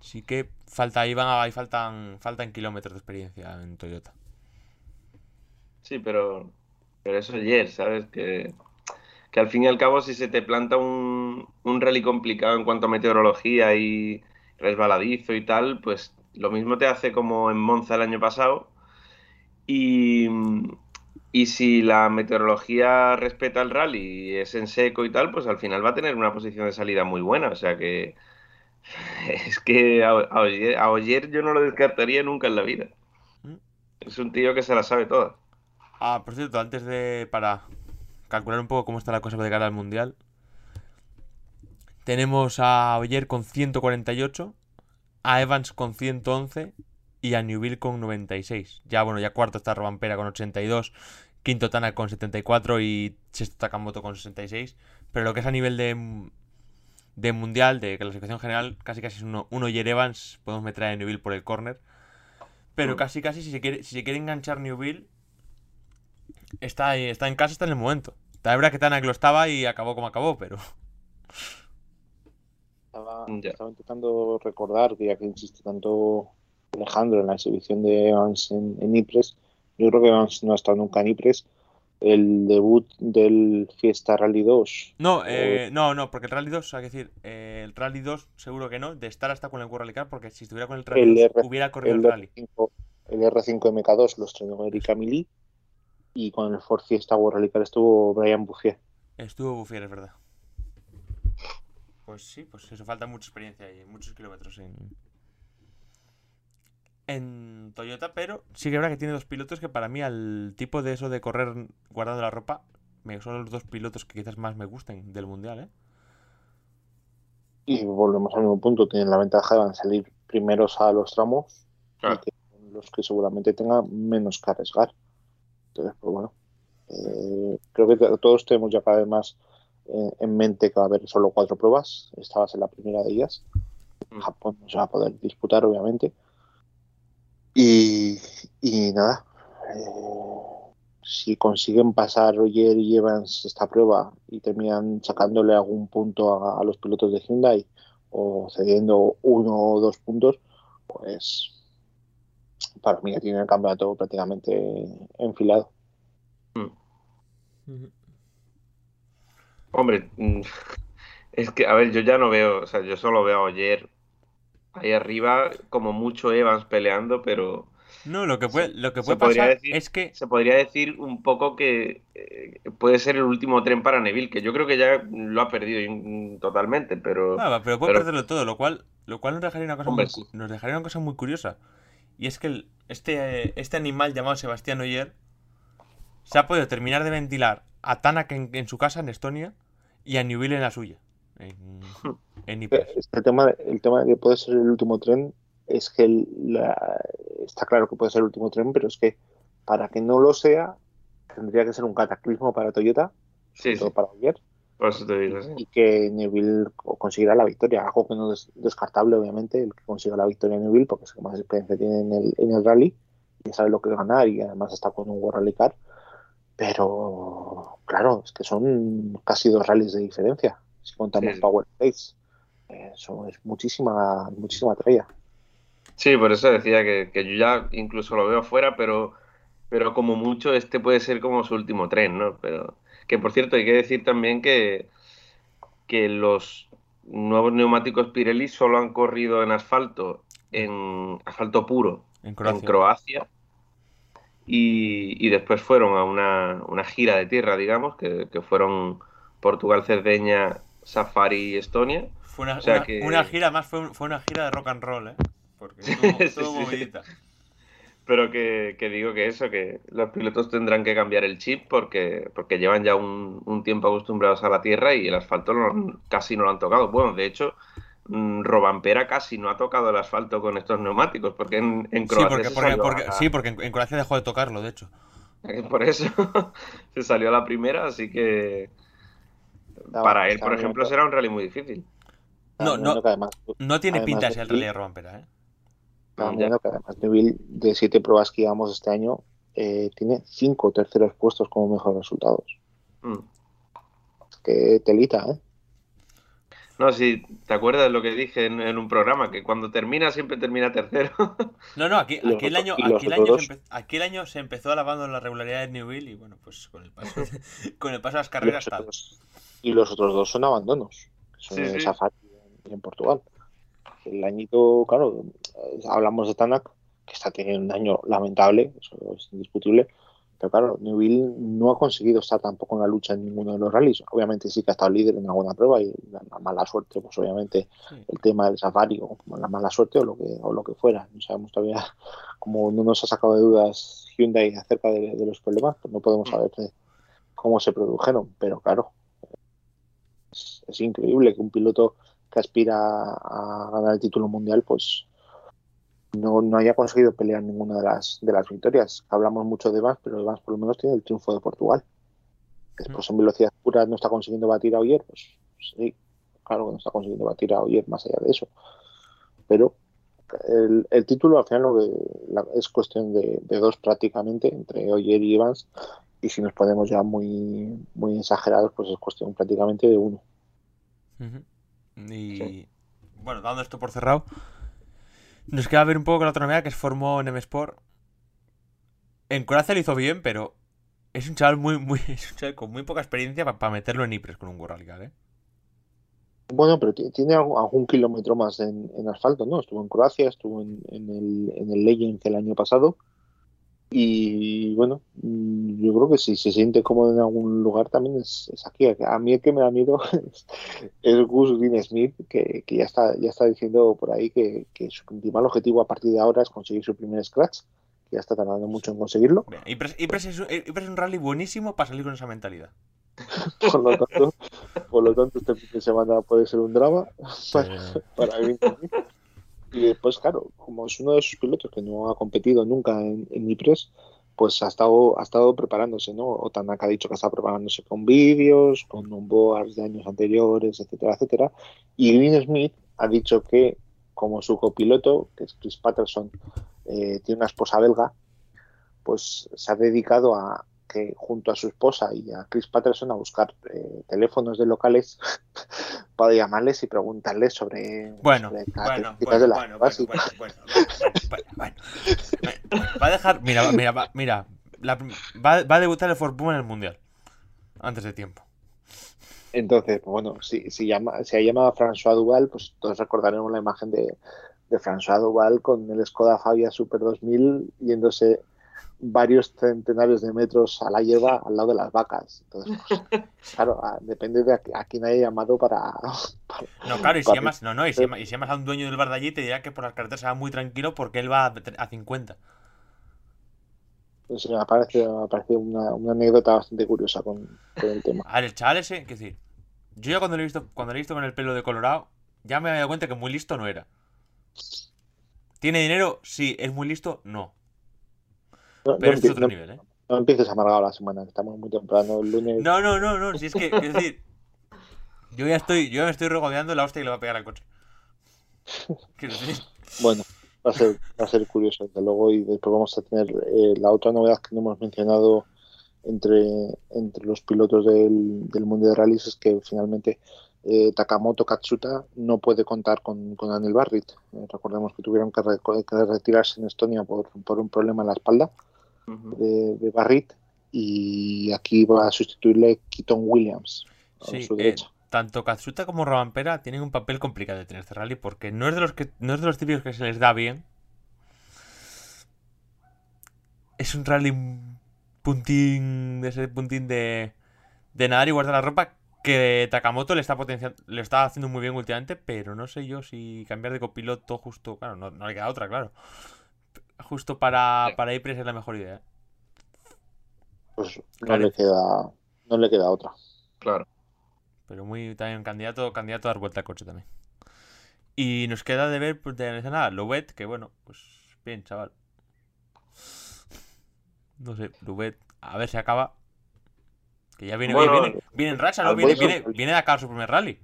Sí que falta, ahí van ahí faltan, faltan kilómetros de experiencia en Toyota. Sí, pero, pero eso ayer, ¿sabes? Que, que al fin y al cabo, si se te planta un, un rally complicado en cuanto a meteorología y resbaladizo y tal, pues lo mismo te hace como en Monza el año pasado. Y, y si la meteorología respeta el rally y es en seco y tal, pues al final va a tener una posición de salida muy buena. O sea que *laughs* es que a, yo no lo descartaría nunca en la vida. ¿Mm? Es un tío que se la sabe toda. Ah, por cierto, antes de. para calcular un poco cómo está la cosa de cara al mundial. Tenemos a Oyer con 148, a Evans con 111 y a Newville con 96. Ya, bueno, ya cuarto está Robampera con 82, quinto Tana con 74 y sexto Takamoto con 66. Pero lo que es a nivel de, de mundial, de clasificación general, casi casi es uno, uno Oyer Evans. Podemos meter a Newville por el corner. Pero Mm. casi casi si se quiere, si se quiere enganchar Newville, está, ahí, está en casa, está en el momento. La verdad que Tanak lo estaba y acabó como acabó, pero. Estaba, intentando recordar, que ya que insiste tanto Alejandro en la exhibición de Evans en, en Ypres, yo creo que Evans no ha estado nunca en Ypres. El debut del Fiesta Rally 2, No, eh, no, no, porque el Rally 2, hay que decir, eh, el Rally 2 seguro que no, de estar hasta con el World Rally Car, porque si estuviera con el Rally El 2 R- hubiera corrido el el Rally. R5, el el R5 MK2 lo estrenó Erika Mili y con el Ford Fiesta World Rally Car estuvo Brian Bouffier. Estuvo Buffier, es verdad. Pues sí, pues eso, falta mucha experiencia y muchos kilómetros en, en Toyota, pero sí que es verdad que tiene dos pilotos que para mí al tipo de eso de correr guardando la ropa, son los dos pilotos que quizás más me gusten del mundial, ¿eh? Y volvemos al mismo punto, tienen la ventaja de salir primeros a los tramos Claro. y que son los que seguramente tengan menos que arriesgar. Entonces, pues bueno, eh, creo que todos tenemos ya cada vez más eh, en mente que va a haber solo cuatro pruebas. Esta va a ser la primera de ellas. Mm. Japón no se va a poder disputar, obviamente. Y, y nada, eh, si consiguen pasar Roger y Evans esta prueba y terminan sacándole algún punto a, a los pilotos de Hyundai o cediendo uno o dos puntos, pues para mí ya tienen el campeonato prácticamente enfilado. Hombre, mm, es que, a ver, yo ya no veo, o sea, yo solo veo a Oyer ahí arriba, como mucho Evans peleando, pero No, lo que puede, lo que se puede pasar decir- es que se podría decir un poco que eh, puede ser el último tren para Neville, que yo creo que ya lo ha perdido mm, totalmente, pero Ah, pero puede pero- perderlo todo, lo cual, lo cual nos dejaría una cosa Hombre, muy, cu- sí. nos dejaría una cosa muy curiosa. Y es que el- este, este animal llamado Sebastián Oyer se ha podido terminar de ventilar a Tanak en, en su casa en Estonia y a Newville en la suya. En, en Ypres. Es que El tema, el tema de que puede ser el último tren es que el- la- está claro que puede ser el último tren, pero es que para que no lo sea, tendría que ser un cataclismo para Toyota, Sí, todo sí. para ayer, por eso te digo, sí. y que Neville co- conseguirá la victoria, algo que no es descartable, obviamente, el que consiga la victoria Neville, porque es el que más experiencia tiene en el, en el rally, y sabe lo que es ganar, y además está con un World Rally Car, pero claro, es que son casi dos rallies de diferencia, si contamos Sí. Power Plates. Eso es muchísima, muchísima tralla. Sí, por eso decía que, que yo ya incluso lo veo fuera, pero, pero como mucho este puede ser como su último tren, ¿no? Pero que por cierto hay que decir también que, que los nuevos neumáticos Pirelli solo han corrido en asfalto, en asfalto puro, En en Croacia. Y, y después fueron a una, una gira de tierra, digamos, que, que fueron Portugal, Cerdeña, Safari y Estonia. Fue una, o sea una- que- una gira más, fue, fue una gira de rock and roll, ¿eh? Porque *laughs* estuvo, estuvo sí. Pero que, que digo que eso, que los pilotos tendrán que cambiar el chip porque, porque llevan ya un, un tiempo acostumbrados a la tierra y el asfalto no- casi no lo han tocado. Bueno, de hecho, mm, Robampera casi no ha tocado el asfalto con estos neumáticos porque en, en Sí, Croacia porque, se porque- salió porque- a- sí, porque en, en Croacia dejó de tocarlo, de hecho. por eso *laughs* se salió a la primera, así que Estaba- para él, por ejemplo, será un rally muy difícil. No, no. además, No tiene Además pinta de ese el rally de Robampera, ¿eh? Estaba Ya. mirando que además Neville, de siete pruebas que llevamos este año, eh, tiene cinco terceros puestos como mejores resultados. Mm. Que telita, ¿eh? No, si te acuerdas de lo que dije en, en un programa, que cuando termina siempre termina tercero. *laughs* No, no, aquí, Y los aquí el otros- año, y los aquí el otros año, se empe- aquí el año se empezó alabando la regularidad de Newville y bueno, pues con el paso, *laughs* con el paso de las Y carreras los, tal. otros, y los otros dos son abandonos, que son Sí, en sí. Safari y en Portugal. El añito, claro, hablamos de Tanak, que está teniendo un año lamentable, eso es indiscutible, pero claro, Neville no ha conseguido estar tampoco en la lucha en ninguno de los rallies. Obviamente sí que ha estado líder en alguna prueba y la, la mala suerte, pues obviamente Sí. el tema del Safari o la mala suerte o lo que o lo que fuera. No sabemos todavía, como no nos ha sacado de dudas Hyundai acerca de, de los problemas, pues no podemos Mm. saber cómo se produjeron. Pero claro, es, es increíble que un piloto que aspira a ganar el título mundial, pues no, no haya conseguido pelear ninguna de las de las victorias. Hablamos mucho de Evans, pero Evans por lo menos tiene el triunfo de Portugal. Después en velocidad pura no está consiguiendo batir a Oyer, pues sí, claro que no está consiguiendo batir a Oyer más allá de eso. Pero el, el título al final lo que, la- es cuestión de, de dos prácticamente, entre Oyer y Evans, y si nos ponemos ya muy, muy exagerados, pues es cuestión prácticamente de uno. Y Sí. bueno, dando esto por cerrado, nos queda ver un poco con la otra novedad que se formó en M-Sport. En Croacia lo hizo bien, pero es un chaval muy, muy, *laughs* es un chaval con muy poca experiencia para meterlo en Ypres con un Car, ¿eh? Bueno, pero tiene algún, kilómetro más en, asfalto, ¿no? Estuvo en Croacia, estuvo en, el, en el Legends el año pasado. Y bueno, mm, yo creo que si se siente cómodo en algún lugar también es, aquí. A mí el que me da miedo *laughs* es, Gus Green Smith, que, ya está ya está diciendo por ahí que, su principal objetivo a partir de ahora es conseguir su primer scratch, que ya está tardando mucho en conseguirlo. Y es, un rally buenísimo para salir con esa mentalidad. *laughs* por, lo tanto, por lo tanto, este fin de semana puede ser un drama *laughs* para, para mí. Y después, claro, como es uno de esos pilotos que no ha competido nunca en, en IPRES, pues ha estado, ha estado preparándose, ¿no? Otanaka ha dicho que está preparándose con vídeos, con onboards de años anteriores, etcétera, etcétera. Y Green Smith ha dicho que, como su copiloto, que es Chris Patterson, eh, tiene una esposa belga, pues se ha dedicado a, que junto a su esposa y a Chris Patterson a buscar eh, teléfonos de locales para llamarles y preguntarles sobre, bueno, bueno, bueno, bueno, bueno, bueno, bueno, va a dejar mira mira va, mira va, va, a debutar el Ford Puma en el mundial antes de tiempo entonces pues bueno si, si llama si ha llamado a François Duval pues todos recordaremos la imagen de, de François Duval con el Skoda Fabia Super 2000 yéndose varios centenarios de metros a la hierba al lado de las vacas. Entonces, pues, *laughs* claro, depende de a, quién haya llamado para, *laughs* No, claro, y si, llamas, no, no, y si, llamas, a un dueño del bar de allí, te dirá que por las carreteras se va muy tranquilo porque él va a, 50. Pues me parece, una, una, anécdota bastante curiosa con, el tema. *laughs* A ver, el chaval ese, que decir, yo ya cuando lo he visto, cuando lo he visto con el pelo de colorado, ya me había dado cuenta que muy listo no era. ¿Tiene dinero? Sí. ¿Es muy listo? No. No, Pero es otro nivel, ¿eh? No empieces amargado la semana, estamos muy temprano el lunes. No, no, no, no, si es que, es decir, yo ya estoy, yo me estoy regodeando la hostia que le va a pegar al coche. Bueno, va a ser, va a ser curioso, desde luego, y después vamos a tener eh, la otra novedad que no hemos mencionado entre, entre los pilotos del, del mundo de rallies es que finalmente eh, Takamoto Katsuta no puede contar con, con Anil Barrit. Eh, recordemos que tuvieron que, retirarse en Estonia por, por, un problema en la espalda de, Barrit y aquí va a sustituirle Keaton Williams. Sí, eh, tanto Katsuta como Robampera tienen un papel complicado de tener este rally porque no es de los que no es de los típicos que se les da bien. Es un rally puntín de ese puntín de de nadar y guardar la ropa que Takamoto le está potenciando, le está haciendo muy bien últimamente, pero no sé yo si cambiar de copiloto justo, claro, no, le queda otra, claro. Justo para, para es la mejor idea. Pues no le queda, no le queda otra. Claro. Pero muy también candidato, candidato a dar vuelta al coche también. Y nos queda de ver, pues de nada, Lubet, que bueno, pues bien, chaval. No sé, Lubet, a ver si acaba. Que ya viene, viene, en racha, ¿no? Viene, viene, viene, de acá su primer rally.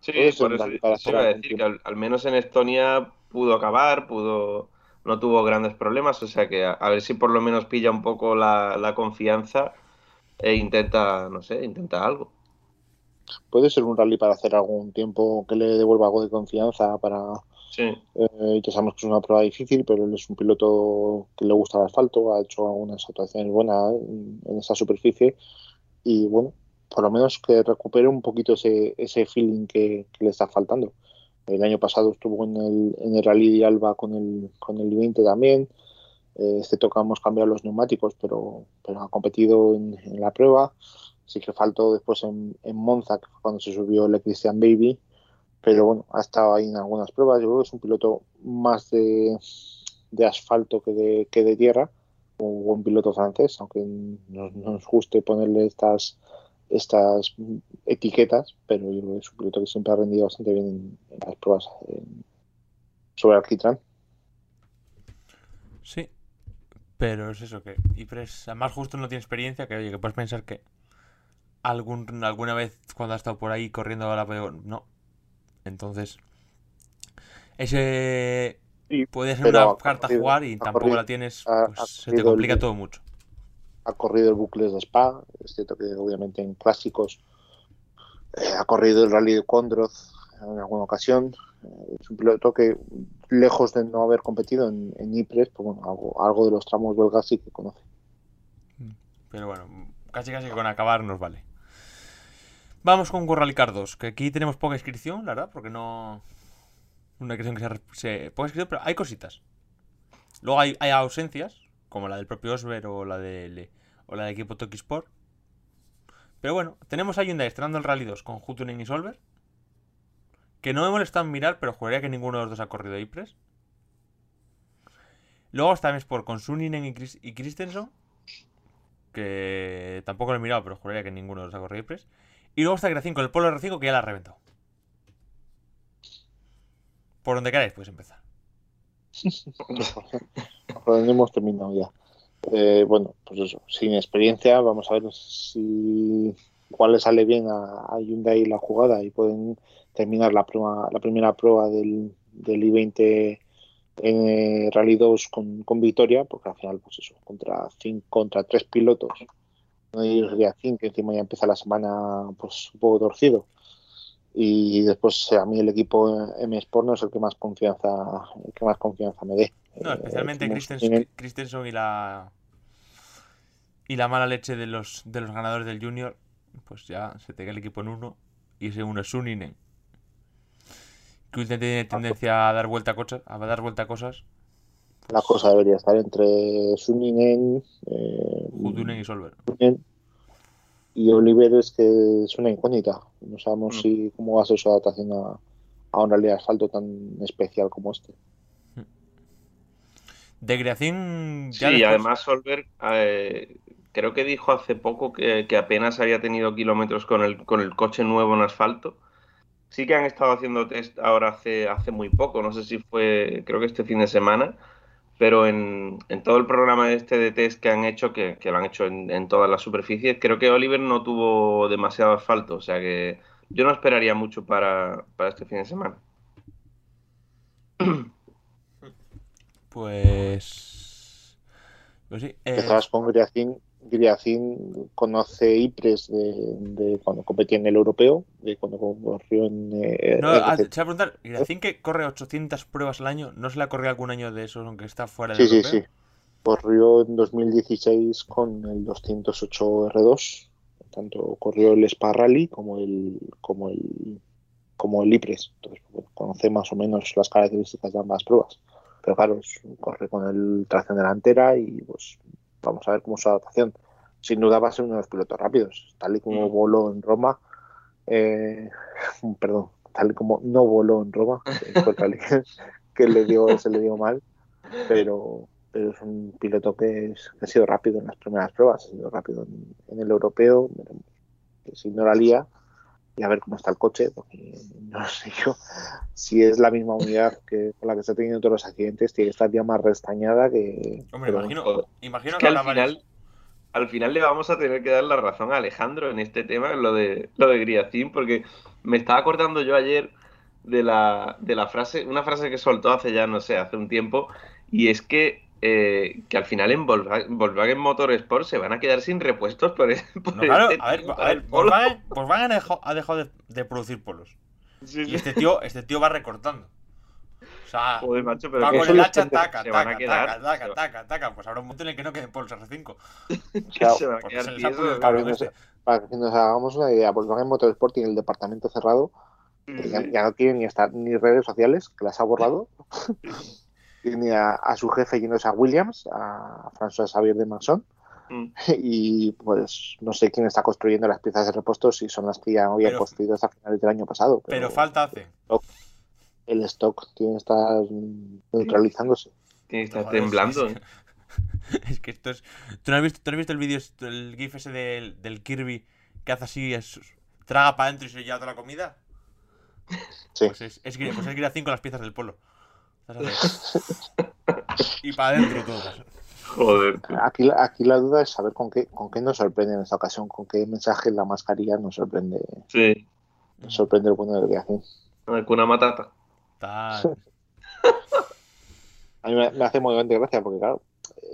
Sí, por eso iba a decir que al, menos en Estonia pudo acabar, pudo no tuvo grandes problemas, o sea que a, ver si por lo menos pilla un poco la, confianza e intenta, no sé, intenta algo. Puede ser un rally para hacer algún tiempo que le devuelva algo de confianza para... Sí. Eh, ya sabemos que es una prueba difícil, pero él es un piloto que le gusta el asfalto, ha hecho algunas actuaciones buenas en, en esa superficie y bueno, por lo menos que recupere un poquito ese, ese feeling que, le está faltando. El año pasado estuvo en el, en el Rally de Alba con el, con el 20 también. Eh, este tocamos cambiar los neumáticos, pero, ha competido en, la prueba. Sí que faltó después en, Monza, que fue cuando se subió el Christian Baby. Pero bueno, ha estado ahí en algunas pruebas. Yo creo que es un piloto más de, asfalto que de, que de tierra un buen piloto francés, aunque no, nos guste ponerle estas estas etiquetas, pero yo creo que es un piloto que siempre ha rendido bastante bien en, las pruebas sobre Alquitrán. Sí, pero es eso que Ypres, además justo no tiene experiencia, que oye, que puedes pensar que algún, alguna vez cuando ha estado por ahí corriendo a la no. Entonces, ese Puede ser una carta a jugar y tampoco la tienes, pues, se te complica todo mucho. Ha corrido el bucle de Spa, es cierto que obviamente en clásicos eh, ha corrido el rally de Kondroth en alguna ocasión. Eh, es un piloto que, lejos de no haber competido en, en IPRES, pues bueno, algo, de los tramos belgas sí que conoce. Pero bueno, casi casi con acabar nos vale. Vamos con 2, que aquí tenemos poca inscripción, la verdad, porque no... Una inscripción que se... se poca inscripción, pero hay cositas. Luego hay ausencias, como la del propio Osber o la del, o la del equipo Toki Sport. Pero bueno, tenemos a Hyundai estrenando el Rally 2 con Hutunen y Solver. Que no me molesta en mirar, pero juraría que ninguno de los dos ha corrido IPRES. Luego está M-Sport con Suninen y, y Christensen. Que tampoco lo he mirado, pero juraría que ninguno de los ha corrido IPRES. Y luego está Gracín con el Polo R5 que ya la ha reventado. Por donde queráis, puedes empezar. *laughs* Hemos terminado ya. Eh, bueno, pues eso, sin experiencia, vamos a ver si cuál le sale bien a, Hyundai la jugada y pueden terminar la prueba, la primera prueba del, del I-20 en eh, Rally 2 con, con victoria, porque al final, pues eso, contra cinco, contra tres pilotos, no diría cinco, encima ya empieza la semana pues un poco torcido. Y después a mí el equipo M Sport no es el que más confianza, el que más confianza me dé. No, Eh, especialmente hemos- Christensen, Christensen y la. Y la mala leche de los, de los ganadores del Junior. Pues ya se te cae el equipo en uno. Y ese uno es Suninen. Que últimamente tiene tendencia a dar vuelta a cosas. A dar vuelta a cosas. La cosa debería estar entre Suninen, eh, y Solver. Y Oliver es que es una incógnita. No sabemos Mm. si cómo va a ser su adaptación a, a un rally de asfalto tan especial como este. De creación. Sí, ya y después- además Solberg eh, creo que dijo hace poco que, que apenas había tenido kilómetros con el, con el coche nuevo en asfalto. Sí que han estado haciendo test ahora hace, hace muy poco, no sé si fue, creo que este fin de semana, pero en, en todo el programa este de test que han hecho, que, que lo han hecho en, en todas las superficies, creo que Oliver no tuvo demasiado asfalto, o sea que yo no esperaría mucho para, para este fin de semana. *clears throat* Pues. Pues sí. eh. Griacin conoce IPRES de, de cuando competía en el europeo, de cuando corrió en. eh, no, ah, RC. se va a preguntar. Gracín que corre 800 pruebas al año. ¿No se le ha corrido algún año de esos, aunque está fuera Sí, del sí, europeo? sí. Corrió en 2016 con el 208 R2. Tanto corrió el Spa Rally como el como el como el IPRES. Entonces, bueno, conoce más o menos las características de ambas pruebas. Pero claro, es- corre con el tracción delantera y pues vamos a ver cómo es su adaptación. Sin duda va a ser uno de los pilotos rápidos, tal y como Mm. voló en Roma. eh, *laughs* perdón, tal y como no voló en Roma, *laughs* que le dio, se le dio mal, pero, pero es un piloto que, es- que ha sido rápido en las primeras pruebas, ha sido rápido en, en el europeo, si no la lía y a ver cómo está el coche, porque no *laughs* sé yo si es la misma unidad que con la que está teniendo todos los accidentes, tiene que estar ya más restañada que... Hombre, pero- imagino, joder. imagino Es que, que al varios- final, al final le vamos a tener que dar la razón a Alejandro en este tema, en lo de lo de Griacín, porque me estaba acordando yo ayer de la, de la frase, una frase que soltó hace ya, no sé, hace un tiempo, y es que, eh, que al final en Volkswagen, Volkswagen Motorsport se van a quedar sin repuestos por, e- *laughs* por No, claro, este a ver, a. Volkswagen, Volkswagen ha dejado, ha dejado de, de producir polos. Sí, Y sí. este tío, este tío va recortando. O sea, Joder, macho, pero va con el hacha, taca, se van a taca, quedar, taca, taca, taca, taca. Pues habrá un momento en el que no queden polos *laughs* R5. que Claro, se van a quedar se tiesos. Claro, no sé. para que nos hagamos una idea, Volkswagen Motorsport tiene el departamento cerrado, que ya, ya no tiene ni estar ni redes sociales, que las ha borrado. Tiene a, a su jefe yéndose a Williams, a François Xavier de Manson, Mm. *laughs* y pues no sé quién está construyendo las piezas de repuesto, si son las que ya habían Pero- construido hasta finales del año pasado. Pero falta hace. el stock tiene que estar neutralizándose. Tiene que estar temblando. es que- *laughs* Es que esto es. ¿Tú no has visto, tú no has visto el vídeo, el GIF ese del, del Kirby que hace así, es- traga para adentro y se lleva toda la comida? Sí. Pues es, es, pues es Gira 5 con las piezas del polo. Y para adentro todas. Joder. Aquí, la- aquí la duda es saber con qué, con qué nos sorprende en esta ocasión, con qué mensaje en la mascarilla nos sorprende, Sí. nos sorprende el bueno del viaje. Kuna Matata. Tan- A mí me, me hace muy grande gracia porque, claro,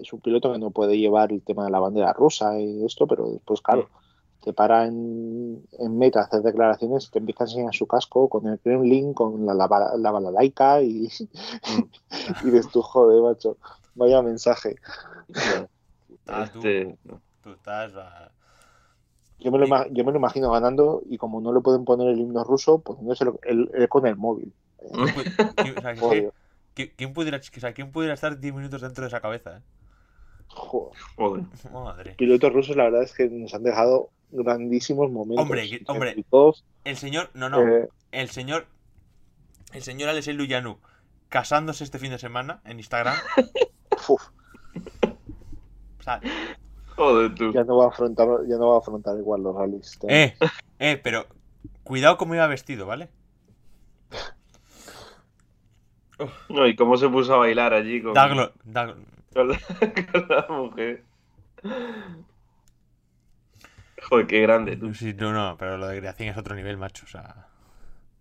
es un piloto que no puede llevar el tema de la bandera rusa y esto, pero después, claro, te para en, en meta a hacer declaraciones, te empieza a enseñar su casco con el Kremlin, con la, la, bala- la balalaica y, *laughs* y dices tú, joder, macho, vaya mensaje. Ah, tú. Este, Tú estás. Yo me, lo, yo me lo imagino ganando y como no le pueden poner el himno ruso, poniéndose el, el- con el móvil. ¿Quién o sea, ¿quién- quién pudiera, o sea, ¿quién pudiera estar 10 minutos dentro de esa cabeza? eh? joder. Joder. Madre. Pilotos rusos, la verdad es que nos han dejado grandísimos momentos. Hombre, hombre. El señor, no, no, eh, el señor, el señor Alexei Luyanu casándose este fin de semana en Instagram. *laughs* uf, O sea, Joder, tú. ya no va a afrontar, ya no va a afrontar igual los rallies. eh, eh, pero cuidado cómo iba vestido, ¿vale? No, y cómo se puso a bailar allí con, Da glo- da- con la, *laughs* con la mujer. *laughs* Joder, qué grande, tú. Sí, no, no, pero lo de creación es otro nivel, macho. O sea.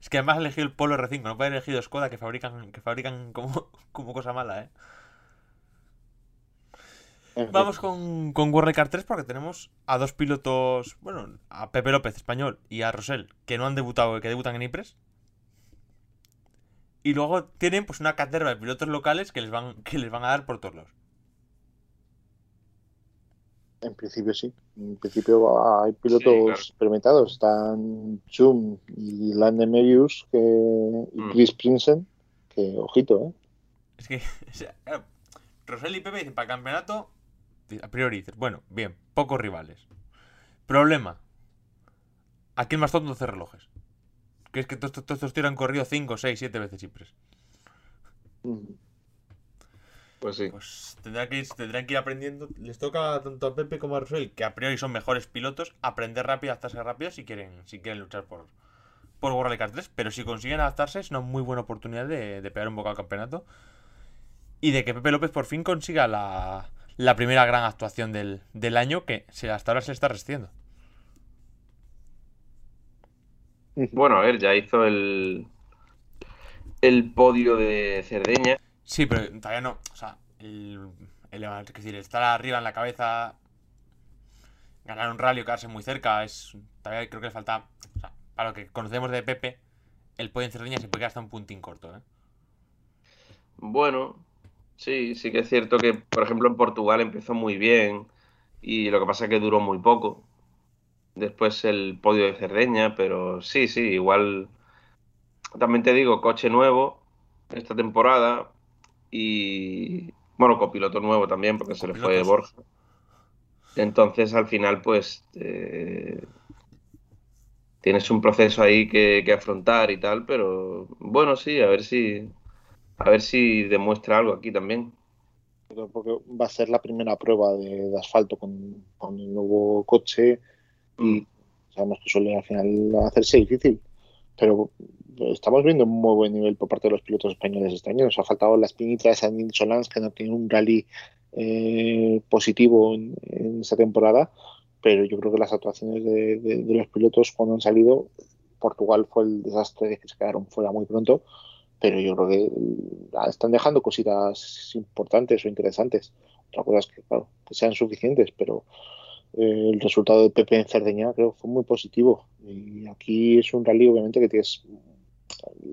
Es que además ha elegido el Polo R5, no puede haber elegido Skoda que fabrican, que fabrican como, *laughs* como cosa mala, ¿eh? Vamos con, con World Car 3 porque tenemos a dos pilotos, bueno, a Pepe López, español, y a Rosell, que no han debutado, que debutan en Ypres. Y luego tienen pues una caterva de pilotos locales que les van, que les van a dar por todos lados. En principio sí. En principio hay pilotos Sí, claro. experimentados. Están Chum y Lande Merius que, y Mm. Chris Prinsen. Que, ojito, ¿eh? Es que, *laughs* o sea, claro, Rosell y Pepe dicen para el campeonato, a priori dices, bueno, bien, pocos rivales. Problema, aquí el más tonto 12 relojes. Que es que todos estos- tíos han corrido 5, 6, 7 veces Ypres. Mm. Pues sí. Pues tendrán que, ir, tendrán que ir aprendiendo. Les toca tanto a Pepe como a Rosell, que a priori son mejores pilotos, aprender rápido, adaptarse rápido si quieren, si quieren luchar por, por World Car 3. Pero si consiguen adaptarse, es una muy buena oportunidad de, de pegar un bocado al campeonato. Y de que Pepe López por fin consiga la, la primera gran actuación del, del año que se, hasta ahora se está resistiendo. Bueno, a ver, ya hizo el, el podio de Cerdeña. Sí, pero todavía no. O sea, el, el, es decir, estar arriba en la cabeza, ganar un rally o quedarse muy cerca, es todavía creo que le falta. O sea, para lo que conocemos de Pepe, el podio en Cerdeña se puede hasta un puntín corto, ¿eh? Bueno, sí, sí que es cierto que, por ejemplo, en Portugal empezó muy bien y lo que pasa es que duró muy poco. Después el podio de Cerdeña, pero sí, sí, igual. También te digo, coche nuevo esta temporada y, bueno, copiloto nuevo también porque se le fue. Borja. Entonces, al final, pues, eh, tienes un proceso ahí que, que afrontar y tal, pero bueno, sí, a ver si, a ver si demuestra algo aquí también. Porque va a ser la primera prueba de, de asfalto con, con el nuevo coche y sabemos que suele al final hacerse difícil. Pero estamos viendo un muy buen nivel por parte de los pilotos españoles este año. Nos ha faltado la espinita de San Solans, que no tiene un rally eh, positivo en, en esta temporada, pero yo creo que las actuaciones de, los pilotos cuando han salido, Portugal fue el desastre de que se quedaron fuera muy pronto, pero yo creo que ah, están dejando cositas importantes o interesantes. Otra cosa es que, sean suficientes, pero eh, el resultado de Pepe en Cerdeña creo fue muy positivo. Y aquí es un rally, obviamente, que tienes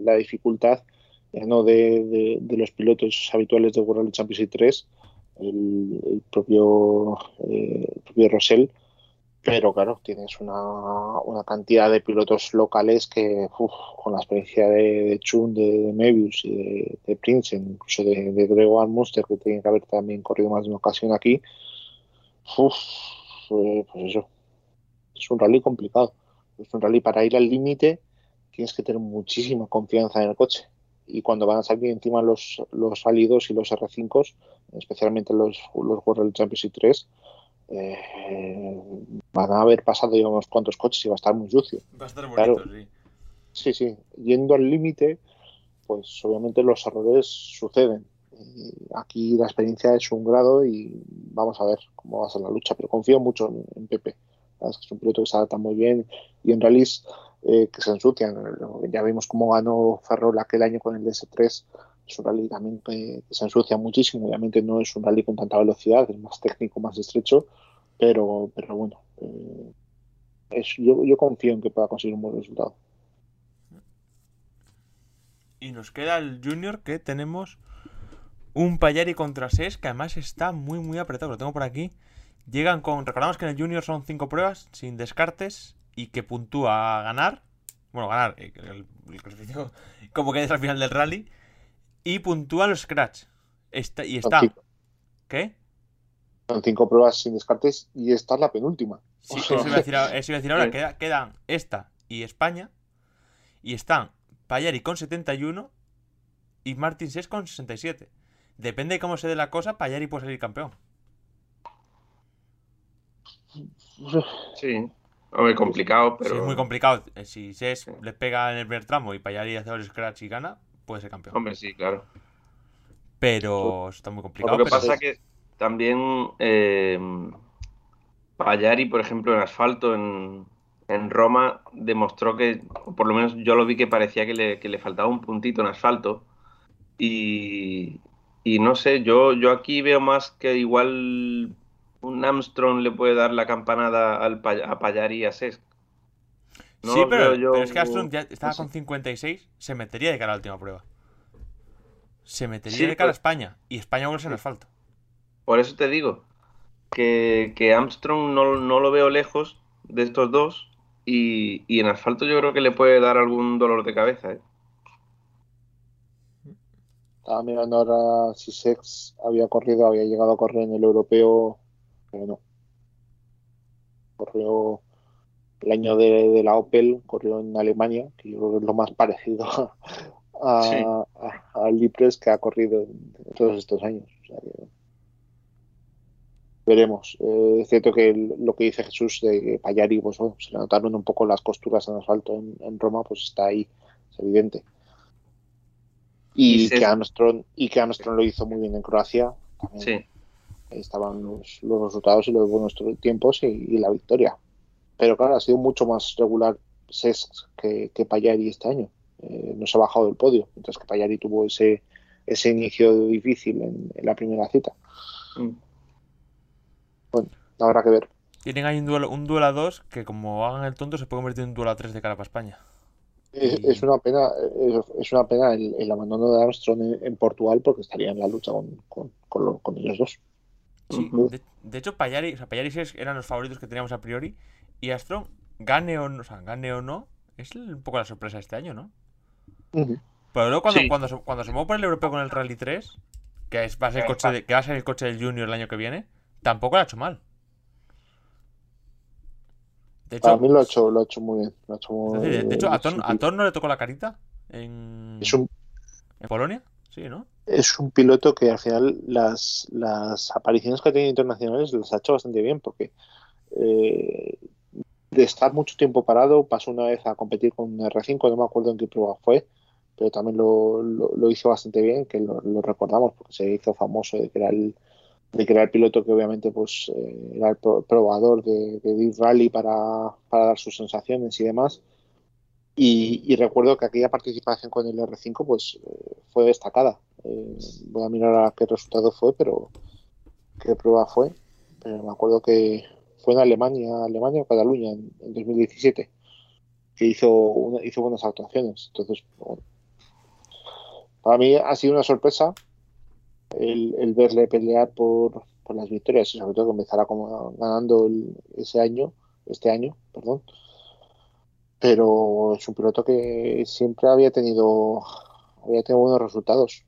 la dificultad ya no de, los pilotos habituales de World Championship 3, el, el propio, eh, Rosell, pero claro, tienes una, una cantidad de pilotos locales que, uf, con la experiencia de, de Chun, de, de Mebius y de, Princeton, incluso de, de Grego que tiene que haber también corrido más de una ocasión aquí, uf, eh, pues eso, es un rally complicado. Es un rally para ir al límite, tienes que tener muchísima confianza en el coche. Y cuando van a salir encima los, los 2 y los R5, especialmente los, los World Championship 3, eh, van a haber pasado ya unos cuantos coches y va a estar muy sucio. Va a estar Claro. bonito, sí. Sí, sí, yendo al límite, pues obviamente los errores suceden. Y aquí la experiencia es un grado y vamos a ver cómo va a ser la lucha, pero confío mucho en, en Pepe. Es un piloto que se adapta muy bien y en rallies eh, que se ensucian. Ya vimos cómo ganó Ferrol aquel año con el DS3. Es un rally también que, se ensucia muchísimo. Obviamente no es un rally con tanta velocidad, es más técnico, más estrecho, pero, pero bueno, eh, es- yo, yo confío en que pueda conseguir un buen resultado. Y nos queda el Junior que tenemos un Payari contra Ses que además está muy muy apretado. Lo tengo por aquí. Llegan con. Recordamos que en el Junior son cinco pruebas sin descartes y que puntúa a ganar. Bueno, ganar. eh, El, *laughs* como que es al final del rally. Y puntúa los scratch. Está, y está. ¿Qué? son cinco pruebas sin descartes y esta es la penúltima. Sí, *laughs* eso iba a decir, ahora- eso iba a decir ahora. Queda- quedan esta y España. Y están Payari con 71 y Martin Sess con 67. Depende de cómo se dé la cosa, Payari puede salir campeón. Sí. Hombre, complicado, pero. Sí, es muy complicado. Eh, Si Sess le pega en el primer tramo y Payari hace el scratch y gana, puede ser campeón. Hombre, sí, claro. Pero está muy complicado. Lo que pero- pasa que también eh, Payari, por ejemplo, en asfalto, en, en Roma, demostró que, por lo menos yo lo vi que parecía que le, que le faltaba un puntito en asfalto. Y, y no sé, yo, yo aquí veo más que igual un Armstrong le puede dar la campanada al, a Payari y a Sesc. No sí, pero, veo yo- pero es que Armstrong ya estaba no sé. con 56, se metería de cara a la última prueba. Se metería Sí, de cara a pero- España. Y España vuelve en asfalto. Por eso te digo que, que Armstrong no, no lo veo lejos de estos dos y, y en asfalto yo creo que le puede dar algún dolor de cabeza. ¿eh? Estaba mirando ahora si Sex había corrido, había llegado a correr en el europeo, pero no. Corrió el año de, de la Opel, corrió en Alemania, que yo creo que es lo más parecido a, *laughs* a, Sí. a- Ypres que ha corrido en, en todos estos años. O sea que veremos. Eh, es cierto que lo que dice Jesús de que Payari, pues bueno, se le notaron un poco las costuras en asfalto en, en Roma, pues está ahí, es evidente. Y, que Armstrong, y que Armstrong lo hizo muy bien en Croacia. También Sí, estaban los, los resultados y los buenos tiempos y, y la victoria. Pero claro, ha sido mucho más regular Sesc que, que Payari este año. Eh, no se ha bajado del podio, mientras que Payari tuvo ese, ese inicio difícil en, en la primera cita. Mm. Habrá que ver. Tienen ahí un duelo, un duelo a dos que como hagan el tonto se puede convertir en un duelo a tres de cara para España. Es, Y- es una pena, es, es una pena el, el abandono de Armstrong en, en Portugal porque estaría en la lucha con, con, con lo- con ellos dos. Sí, de, de hecho, Payari, o sea, eran los favoritos que teníamos a priori. Y Armstrong, gane o no, o sea, gane o no, es un poco la sorpresa este año, ¿no? Pero luego cuando, Sí. cuando, se, cuando se mueve por el europeo con el Rally 3, que, es, va a ser el coche de- que va a ser el coche del Junior el año que viene, tampoco lo ha hecho mal. De hecho, mí lo ha hecho, lo ha hecho muy bien. Lo ha hecho muy- decir, de hecho, a a Thor no le tocó la carita en, Es un, en Polonia. Sí, ¿no? es un piloto que al final las, apariciones que ha tenido internacionales las ha hecho bastante bien porque eh, de estar mucho tiempo parado pasó una vez a competir con un R5, no me acuerdo en qué prueba fue, pero también lo, lo- hizo bastante bien, que lo, recordamos porque se hizo famoso de que era el de que era el piloto que obviamente pues eh, era el pro- probador de, de Rally para dar sus sensaciones y demás. Y, y recuerdo que aquella participación con el R5 pues eh, fue destacada. Eh, voy a mirar a qué resultado fue, pero qué prueba fue. Pero me acuerdo que fue en Alemania, Alemania o Cataluña en, en 2017, que hizo, una- hizo buenas actuaciones. Entonces, bueno, para mí ha sido una sorpresa el, el verle pelear por, por las victorias y sobre todo que empezara como ganando el- ese año, este año, perdón. Pero es un piloto que siempre había tenido había tenido buenos resultados.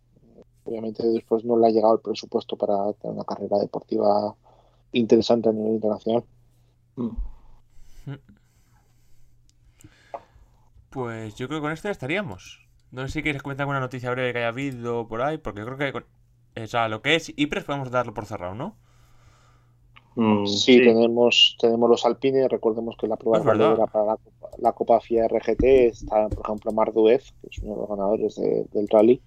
Obviamente después no le ha llegado el presupuesto para tener una carrera deportiva interesante a nivel internacional. Mm. Pues yo creo que con esto ya estaríamos. No sé si quieres comentar alguna noticia breve que haya habido por ahí, porque yo creo que con... o sea, lo que es Ypres podemos darlo por cerrado, ¿no? Mm, Sí, sí. tenemos, tenemos los Alpine, recordemos que la prueba Es verdad. era para la Copa, la Copa FIA RGT, está por ejemplo Marduez, que es uno de los ganadores de- del rally,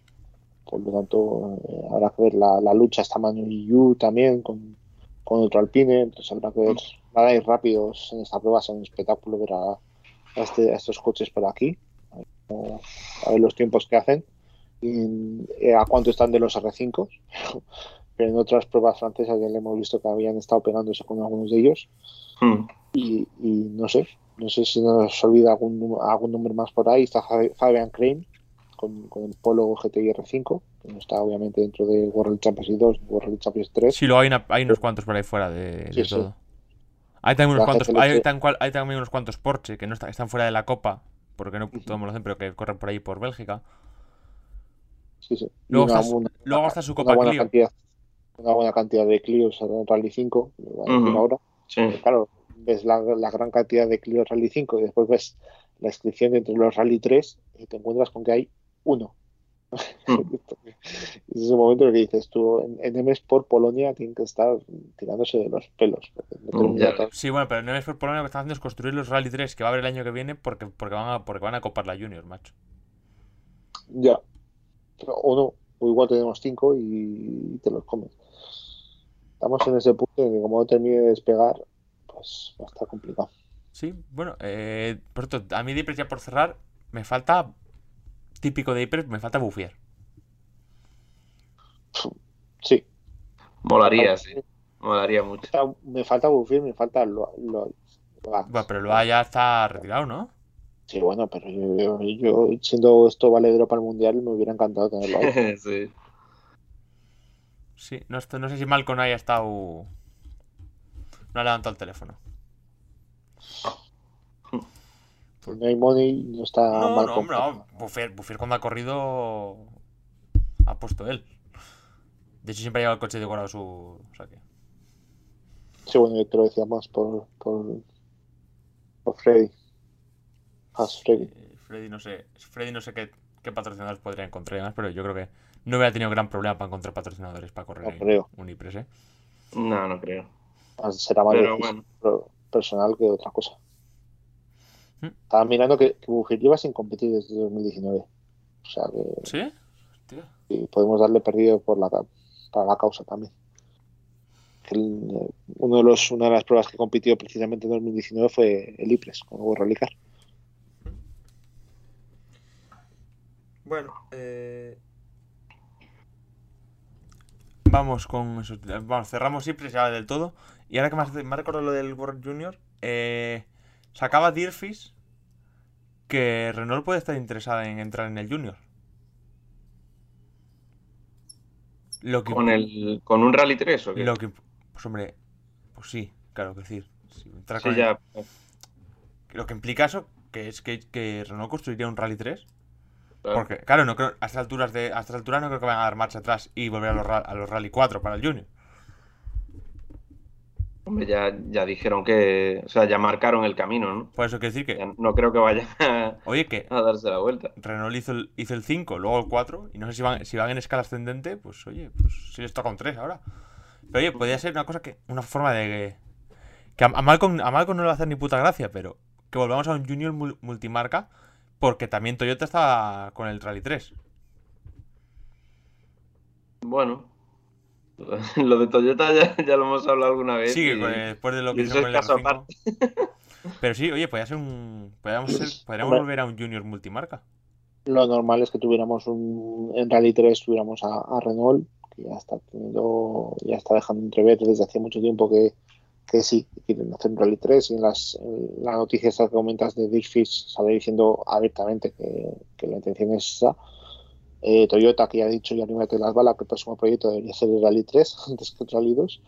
por lo tanto eh, habrá que ver la, la lucha, está Manu Yu también con, con otro Alpine, entonces habrá que ver, van a ir rápidos en esta prueba, es un espectáculo ver a, a este- a estos coches por aquí, a ver, cómo- a ver los tiempos que hacen, y eh, a cuánto están de los R5, *laughs* pero en otras pruebas francesas ya le hemos visto que habían estado pegándose con algunos de ellos Mm. y, y no sé, no sé si nos olvida algún, algún nombre más por ahí. Está Fabi- Fabian Crane con, con el Polo GTI R5, que no está obviamente dentro de World Championship 2, World Championship 3. Sí, luego hay, una- hay unos cuantos por ahí fuera de, de Sí, sí. todo. Hay también, unos cuantos, hay, tan cual- hay también unos cuantos Porsche que no está- están fuera de la copa, porque no todos lo hacen, pero que corren por ahí por Bélgica. Sí, sí. Luego una- está una- luego está su Copa Clio. cantidad, una buena cantidad de Clios en Rally 5, lo voy a decir Ujú. ahora. Sí. Claro, ves la, la gran cantidad de Clio Rally 5 y después ves la inscripción entre los Rally 3 y te encuentras con que hay uno. *laughs* Mm. Ese es el momento en que dices tú, en, en M Sport Polonia tienen que estar tirándose de los pelos. no Sí, bueno, pero el Neves por Polonia lo que están haciendo es construir los Rally 3 que va a haber el año que viene porque, porque, van, a, porque van a copar la Junior, macho. Ya. Pero uno, o igual tenemos cinco y te los comes. Estamos en ese punto en que como no termine de despegar, pues va a estar complicado. Sí, bueno, eh, por cierto, a mí de Ypres ya por cerrar, me falta, típico de Ypres, me falta Buffier. Sí. Molaría, sí. Molaría mucho. Falta- Me falta Buffy, me falta lo, lo- lo- Bueno, pero Loa ya está retirado, ¿no? Sí, bueno, pero yo, yo- yo, siendo esto valedero para el mundial, me hubiera encantado tenerlo ahí. *laughs* sí. Sí, no, no sé si Malcolm haya estado... No ha levantado el teléfono. No hay money, no está No, mal no, no. Buffier, Buffier cuando ha corrido ha puesto él. De hecho, siempre ha llevado el coche decorado su... O sea que... Sí, bueno, yo te lo decía más por, por, por Freddy. Has Freddy. Eh, Freddy no sé, Freddy no sé qué, qué patrocinadores podría encontrar y demás, pero yo creo que no hubiera tenido gran problema para encontrar patrocinadores para correr No en creo. un Ypres, ¿eh? No, no creo. Más- Será más Pero bueno. personal que otra cosa. ¿Mm? Estaba mirando que, que Buffier lleva sin competir desde 2019. O sea que ¿Sí? Y podemos darle perdido por la, para la causa también. El- uno de los, una de las pruebas que compitió precisamente en 2019 fue el IPRES con el World Rally Car. Bueno, eh... Vamos con eso. Vamos, cerramos Ypres ya del todo. Y ahora que me has, me recordado lo del World Junior, eh... sacaba Dirfis que Renault puede estar interesada en entrar en el Junior. Lo que ¿Con, el, ¿Con un Rally 3 o qué? Lo que, pues hombre, pues sí, claro que decir. Sí, con ya. el- lo que implica eso, que es que, que Renault construiría un Rally 3. Claro. Porque, claro, no creo, a estas alturas de, a estas alturas no creo que vayan a dar marcha atrás y volver a los, a los Rally 4 para el Junior. Hombre, ya, ya dijeron que. O sea, ya marcaron el camino, ¿no? Por eso quiero decir que, Ya no creo que vayan a, oye, que a darse la vuelta. Renault hizo el, hizo el 5, luego el 4, y no sé si van, si van en escala ascendente, pues oye, pues si les toca un 3 ahora. Pero oye, podría ser una cosa que, una forma de que a, a Malcolm, a Malcolm no le va a hacer ni puta gracia, pero que volvamos a un Junior mul- multimarca, porque también Toyota está con el Rally 3. Bueno. *laughs* Lo de Toyota ya, ya lo hemos hablado alguna vez. Sí, y- después de lo que hizo con el caso R5. *laughs* Pero sí, oye, podría ser un. Podríamos, ser- podríamos Hombre. volver a un Junior multimarca. Lo normal es que tuviéramos un en Rally 3 tuviéramos a, a Renault, que ya está teniendo, ya está dejando entrever desde hace mucho tiempo que, que sí, quieren hacer un Rally 3 y en las en la noticia esta que comentas de Dirfish sale diciendo abiertamente que, que la intención es esa. Eh, Toyota, que ya ha dicho, ya anímate las balas, que el próximo proyecto debería ser el Rally 3 *laughs* antes que el Rally 2.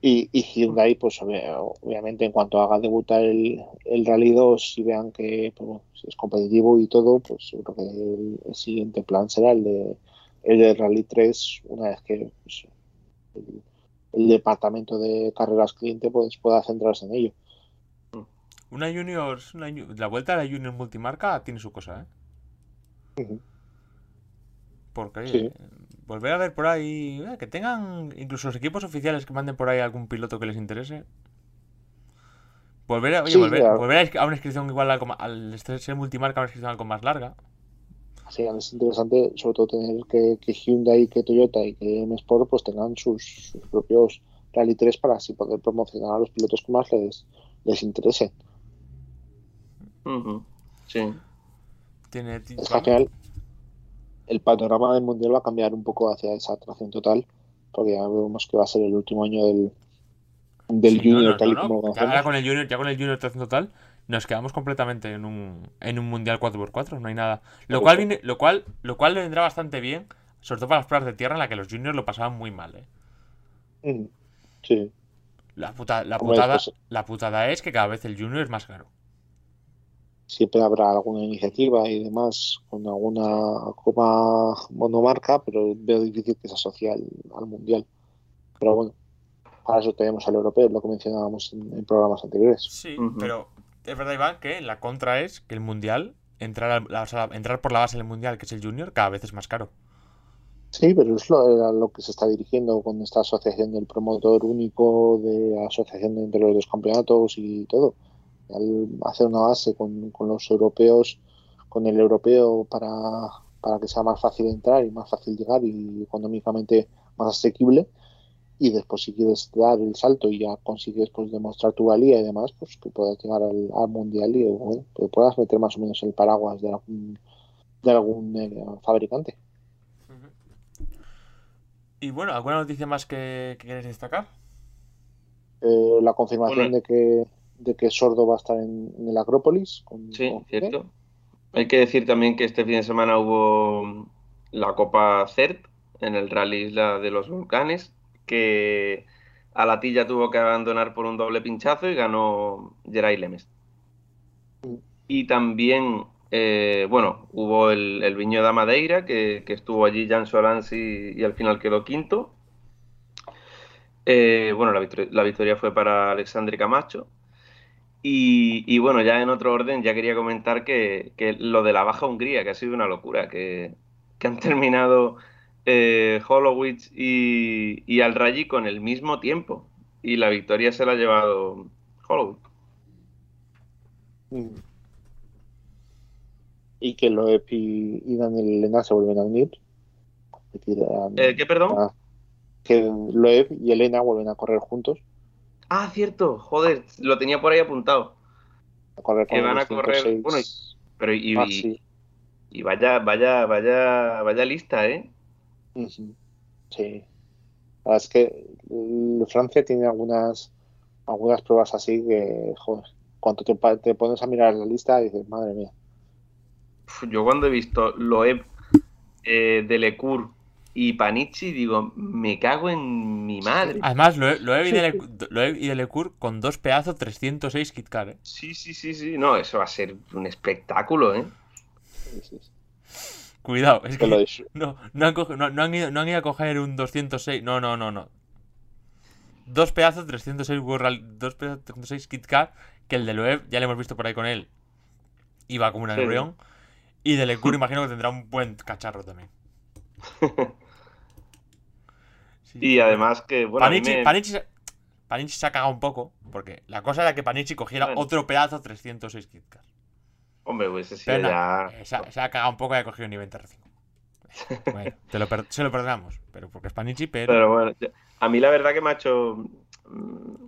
Y, y Hyundai, pues obvia- obviamente, en cuanto haga debutar el, el Rally 2 y vean que pues, bueno, si es competitivo y todo, pues seguro que el, el siguiente plan será el de el de Rally 3, una vez que pues, el, el departamento de carreras cliente pues, pueda centrarse en ello. Una Junior. una la vuelta a la Junior multimarca tiene su cosa, ¿eh? Porque, volver a ver por ahí. eh, que tengan. Incluso los equipos oficiales que manden por ahí algún piloto que les interese. Volver a, oye, Sí, volver, claro. volver a a una inscripción igual ma- al ser multimarca, a una inscripción algo más larga. Que es interesante, sobre todo, tener que, que Hyundai, que Toyota y que M Sport pues tengan sus, sus propios Rally 3 para así poder promocionar a los pilotos que más les, les interese. Ujú, Sí. Tiene. Es que al final el panorama del mundial va a cambiar un poco hacia esa atracción total, porque ya vemos que va a ser el último año del, del Sí, Junior no, tal y no, como lo no. Ya, con el Junior, ya con el Junior tracción total, nos quedamos completamente en un, en un mundial 4x4, no hay nada. Lo cual, viene, lo, cual, lo cual le vendrá bastante bien, sobre todo para las pruebas de tierra en la que los juniors lo pasaban muy mal. ¿eh? Mm, Sí. La, puta- la, Hombre, putada, pues- la putada es que cada vez el junior es más caro. Siempre habrá alguna iniciativa y demás con alguna copa monomarca, pero veo difícil que se asocie al, al mundial. Pero bueno, para eso tenemos al europeo, lo que mencionábamos en, en programas anteriores. Sí, pero es verdad, Iván, que la contra es que el mundial, entrar, la- o sea, entrar por la base del mundial, que es el junior, cada vez es más caro. Sí, pero es lo, a lo que se está dirigiendo con esta asociación del promotor único, de asociación entre los dos campeonatos y todo. Al hacer una base con, con los europeos, con el europeo para, para que sea más fácil entrar y más fácil llegar y económicamente más asequible. Y después si quieres dar el salto y ya consigues pues demostrar tu valía y demás, pues que puedas llegar al, al mundial y bueno, que puedas meter más o menos el paraguas de algún, de algún eh, fabricante. Y bueno, ¿alguna noticia más que, que queréis destacar? Eh, la confirmación Bueno. de que de que Sordo va a estar en, en el Acrópolis. Con, Sí, con- cierto. Hay que decir también que este fin de semana hubo la Copa CERT en el Rally Isla de los Volcanes, que Alatilla tuvo que abandonar por un doble pinchazo y ganó Geray Lemes. Y también, eh, bueno, hubo el, el Viño de Madeira, que, que estuvo allí Jan Solans y, y al final quedó quinto. Eh, bueno, la victoria, la victoria fue para Alexandre Camacho. Y, y bueno, ya en otro orden, ya quería comentar que, que lo de la Baja Hungría, que ha sido una locura, que, que han terminado eh, Holowitz y, y Al Rayyi con el mismo tiempo. Y la victoria se la ha llevado Holowitz. Mm. Y que Loeb y, y Daniel Elena se vuelven a unir. Eh, ¿Qué, perdón? que Loeb y Elena vuelven a correr juntos. Ah, cierto, joder, lo tenía por ahí apuntado. A correr Que van a correr, 206. bueno, Pero y, Ah, sí. y vaya, vaya, vaya, vaya lista, ¿eh? Sí. La verdad es que mm, Francia tiene algunas algunas pruebas así que, joder, cuando te, pones a mirar la lista dices, madre mía. Yo cuando he visto Loeb, eh, Delecour y Panichi, digo, me cago en mi madre. Además, lo he, lo he, y Delecour con dos pedazos 306 KitKat, ¿eh? Sí, sí, sí, sí. No, eso va a ser un espectáculo, ¿eh? Sí, sí, sí. Cuidado, es Que de- no, no, han coge- no- no han ido, no han ido a coger un 206. No, no, no, no. Dos pedazos 306 World dos pedazos 306 KitKat, que el de Loeb ya lo hemos visto por ahí con él. Iba como un Sí. embrión. Y Delecour *laughs* imagino que tendrá un buen cacharro también. *laughs* Sí. Y además que, bueno, Panichi, me- Panichi se- Panichi se ha cagado un poco, porque la cosa era que Panichi cogiera Bueno. otro pedazo 306 KitKat. Hombre, pues ese Pero ya... eh, se, ha, se ha cagado un poco y ha cogido un nivel R5. *laughs* Bueno, te lo per- se lo perdonamos, pero porque es Panichi, pero... Pero bueno, a mí la verdad que me ha hecho... mm,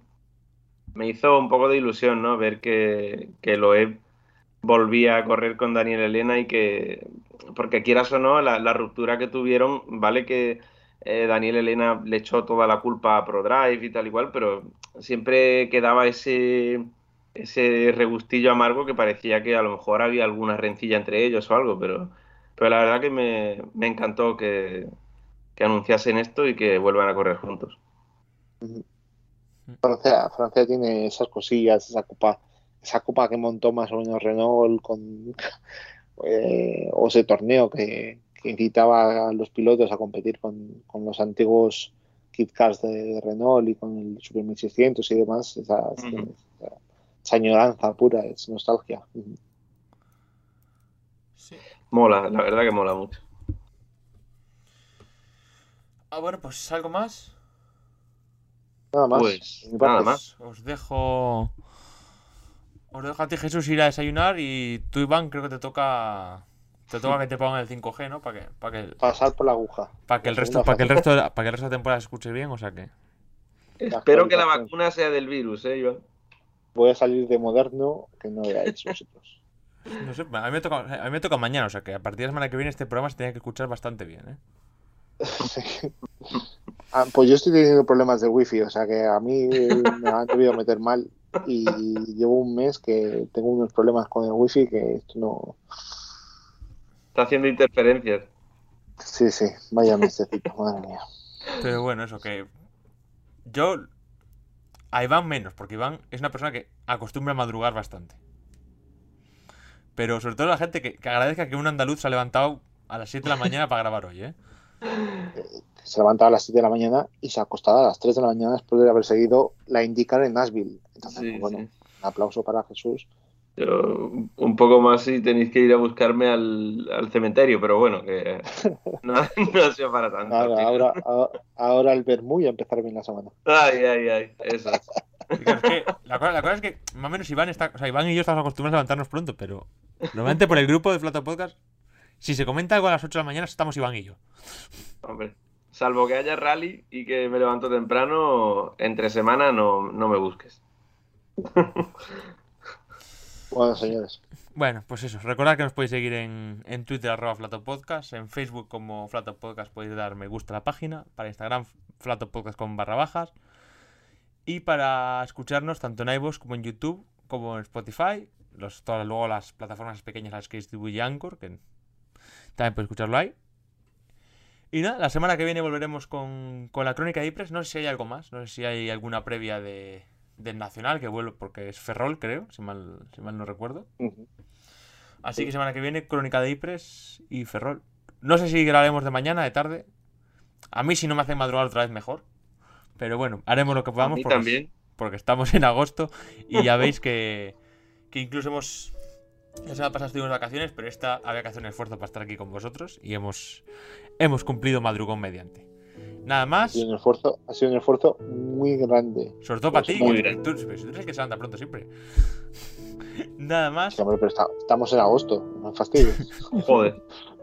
Me hizo un poco de ilusión, ¿no? Ver que, que Loeb volvía a correr con Daniel Elena y que... Porque quieras o no, la, la ruptura que tuvieron, vale que eh, Daniel Elena le echó toda la culpa a ProDrive y tal igual, pero siempre quedaba ese, ese regustillo amargo que parecía que a lo mejor había alguna rencilla entre ellos o algo, pero, pero la verdad que me, me encantó que, que anunciasen esto y que vuelvan a correr juntos. Francia, Francia tiene esas cosillas, esa copa, esa copa que montó más o menos Renault con eh, o ese torneo que, que incitaba a los pilotos a competir con, con los antiguos Kit Kars de, de Renault y con el Super 1600 y demás, esa, Ujú. esa, esa añoranza pura, es nostalgia. Sí. Mola, la verdad que mola mucho. Ah, bueno, pues algo más. Nada más. Pues, nada más. Os dejo... Os dejo a ti, Jesús, ir a desayunar y tú, Iván, creo que te toca... Te toca que te pongan el 5G, ¿no? Para que, para que, Pasar por la aguja. para que el resto, para que el resto, de la- para que el resto de temporada se escuche bien, o sea que... Espero que la vacuna sea del virus, ¿eh, Joan? Voy a salir de moderno que no veáis vosotros. No sé, a mí me toca, a mí me toca mañana, o sea que a partir de la semana que viene este programa se tiene que escuchar bastante bien, ¿eh? *laughs* Ah, pues yo estoy teniendo problemas de wifi, o sea que a mí me han debido meter mal y llevo un mes que tengo unos problemas con el wifi que esto no... Está haciendo interferencias. Sí, sí, vaya mesecito, madre mía. Pero bueno, eso que. Yo. A Iván menos, porque Iván es una persona que acostumbra a madrugar bastante. Pero sobre todo la gente que, que agradezca que un andaluz se ha levantado a las 7 de la mañana para grabar hoy, ¿eh? *laughs* Se levantaba a las 7 de la mañana y se acostaba a las 3 de la mañana después de haber seguido la IndyCar en Nashville. Entonces, Sí, bueno, sí. un aplauso para Jesús. Yo, un poco más si tenéis que ir a buscarme al, al cementerio, pero bueno, que *laughs* no, no ha sido para tanto. Ahora, ahora, ahora, Bermú y a empezar bien la semana. Ay, ay, ay, eso. Y es que la, cosa, la cosa es que más o menos Iván está. O sea, Iván y yo estamos acostumbrados a levantarnos pronto, pero. Normalmente por el grupo de Flato Podcast. Si se comenta algo a las 8 de la mañana, estamos Iván y yo. Hombre, salvo que haya rally y que me levanto temprano, entre semana no, no me busques. *laughs* Bueno, pues eso. Recordad que nos podéis seguir en, en Twitter, arroba Flatopodcast. En Facebook, como Flatopodcast, podéis dar me gusta a la página. Para Instagram, Flatopodcast con barra bajas. Y para escucharnos tanto en iVoox como en YouTube, como en Spotify. Los, todas luego las plataformas pequeñas las que distribuye Anchor, que también podéis escucharlo ahí. Y nada, la semana que viene volveremos con, con la crónica de Ipres. No sé si hay algo más. No sé si hay alguna previa de, del Nacional, que vuelve porque es Ferrol, creo, si mal, si mal no recuerdo. Así que semana que viene, crónica de Ipres y Ferrol. No sé si grabaremos de mañana, de tarde. A mí, si no me hace madrugar otra vez, mejor. Pero bueno, haremos lo que podamos porque, también. porque estamos en agosto y ya veis que, que incluso hemos. La semana pasada estuvimos de vacaciones, pero esta había que hacer un esfuerzo para estar aquí con vosotros y hemos, hemos cumplido madrugón mediante. Nada ha más, sido un esfuerzo, ha sido un esfuerzo muy grande. sobre todo para ti, que tú, tú eres que se levanta pronto siempre. *laughs* Nada más, Sí, hombre, pero está- estamos en agosto, no me fastidies. *laughs* Joder,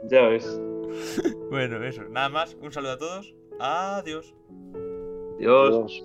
ya ves. bueno, eso, nada más, un saludo a todos, adiós. Adiós.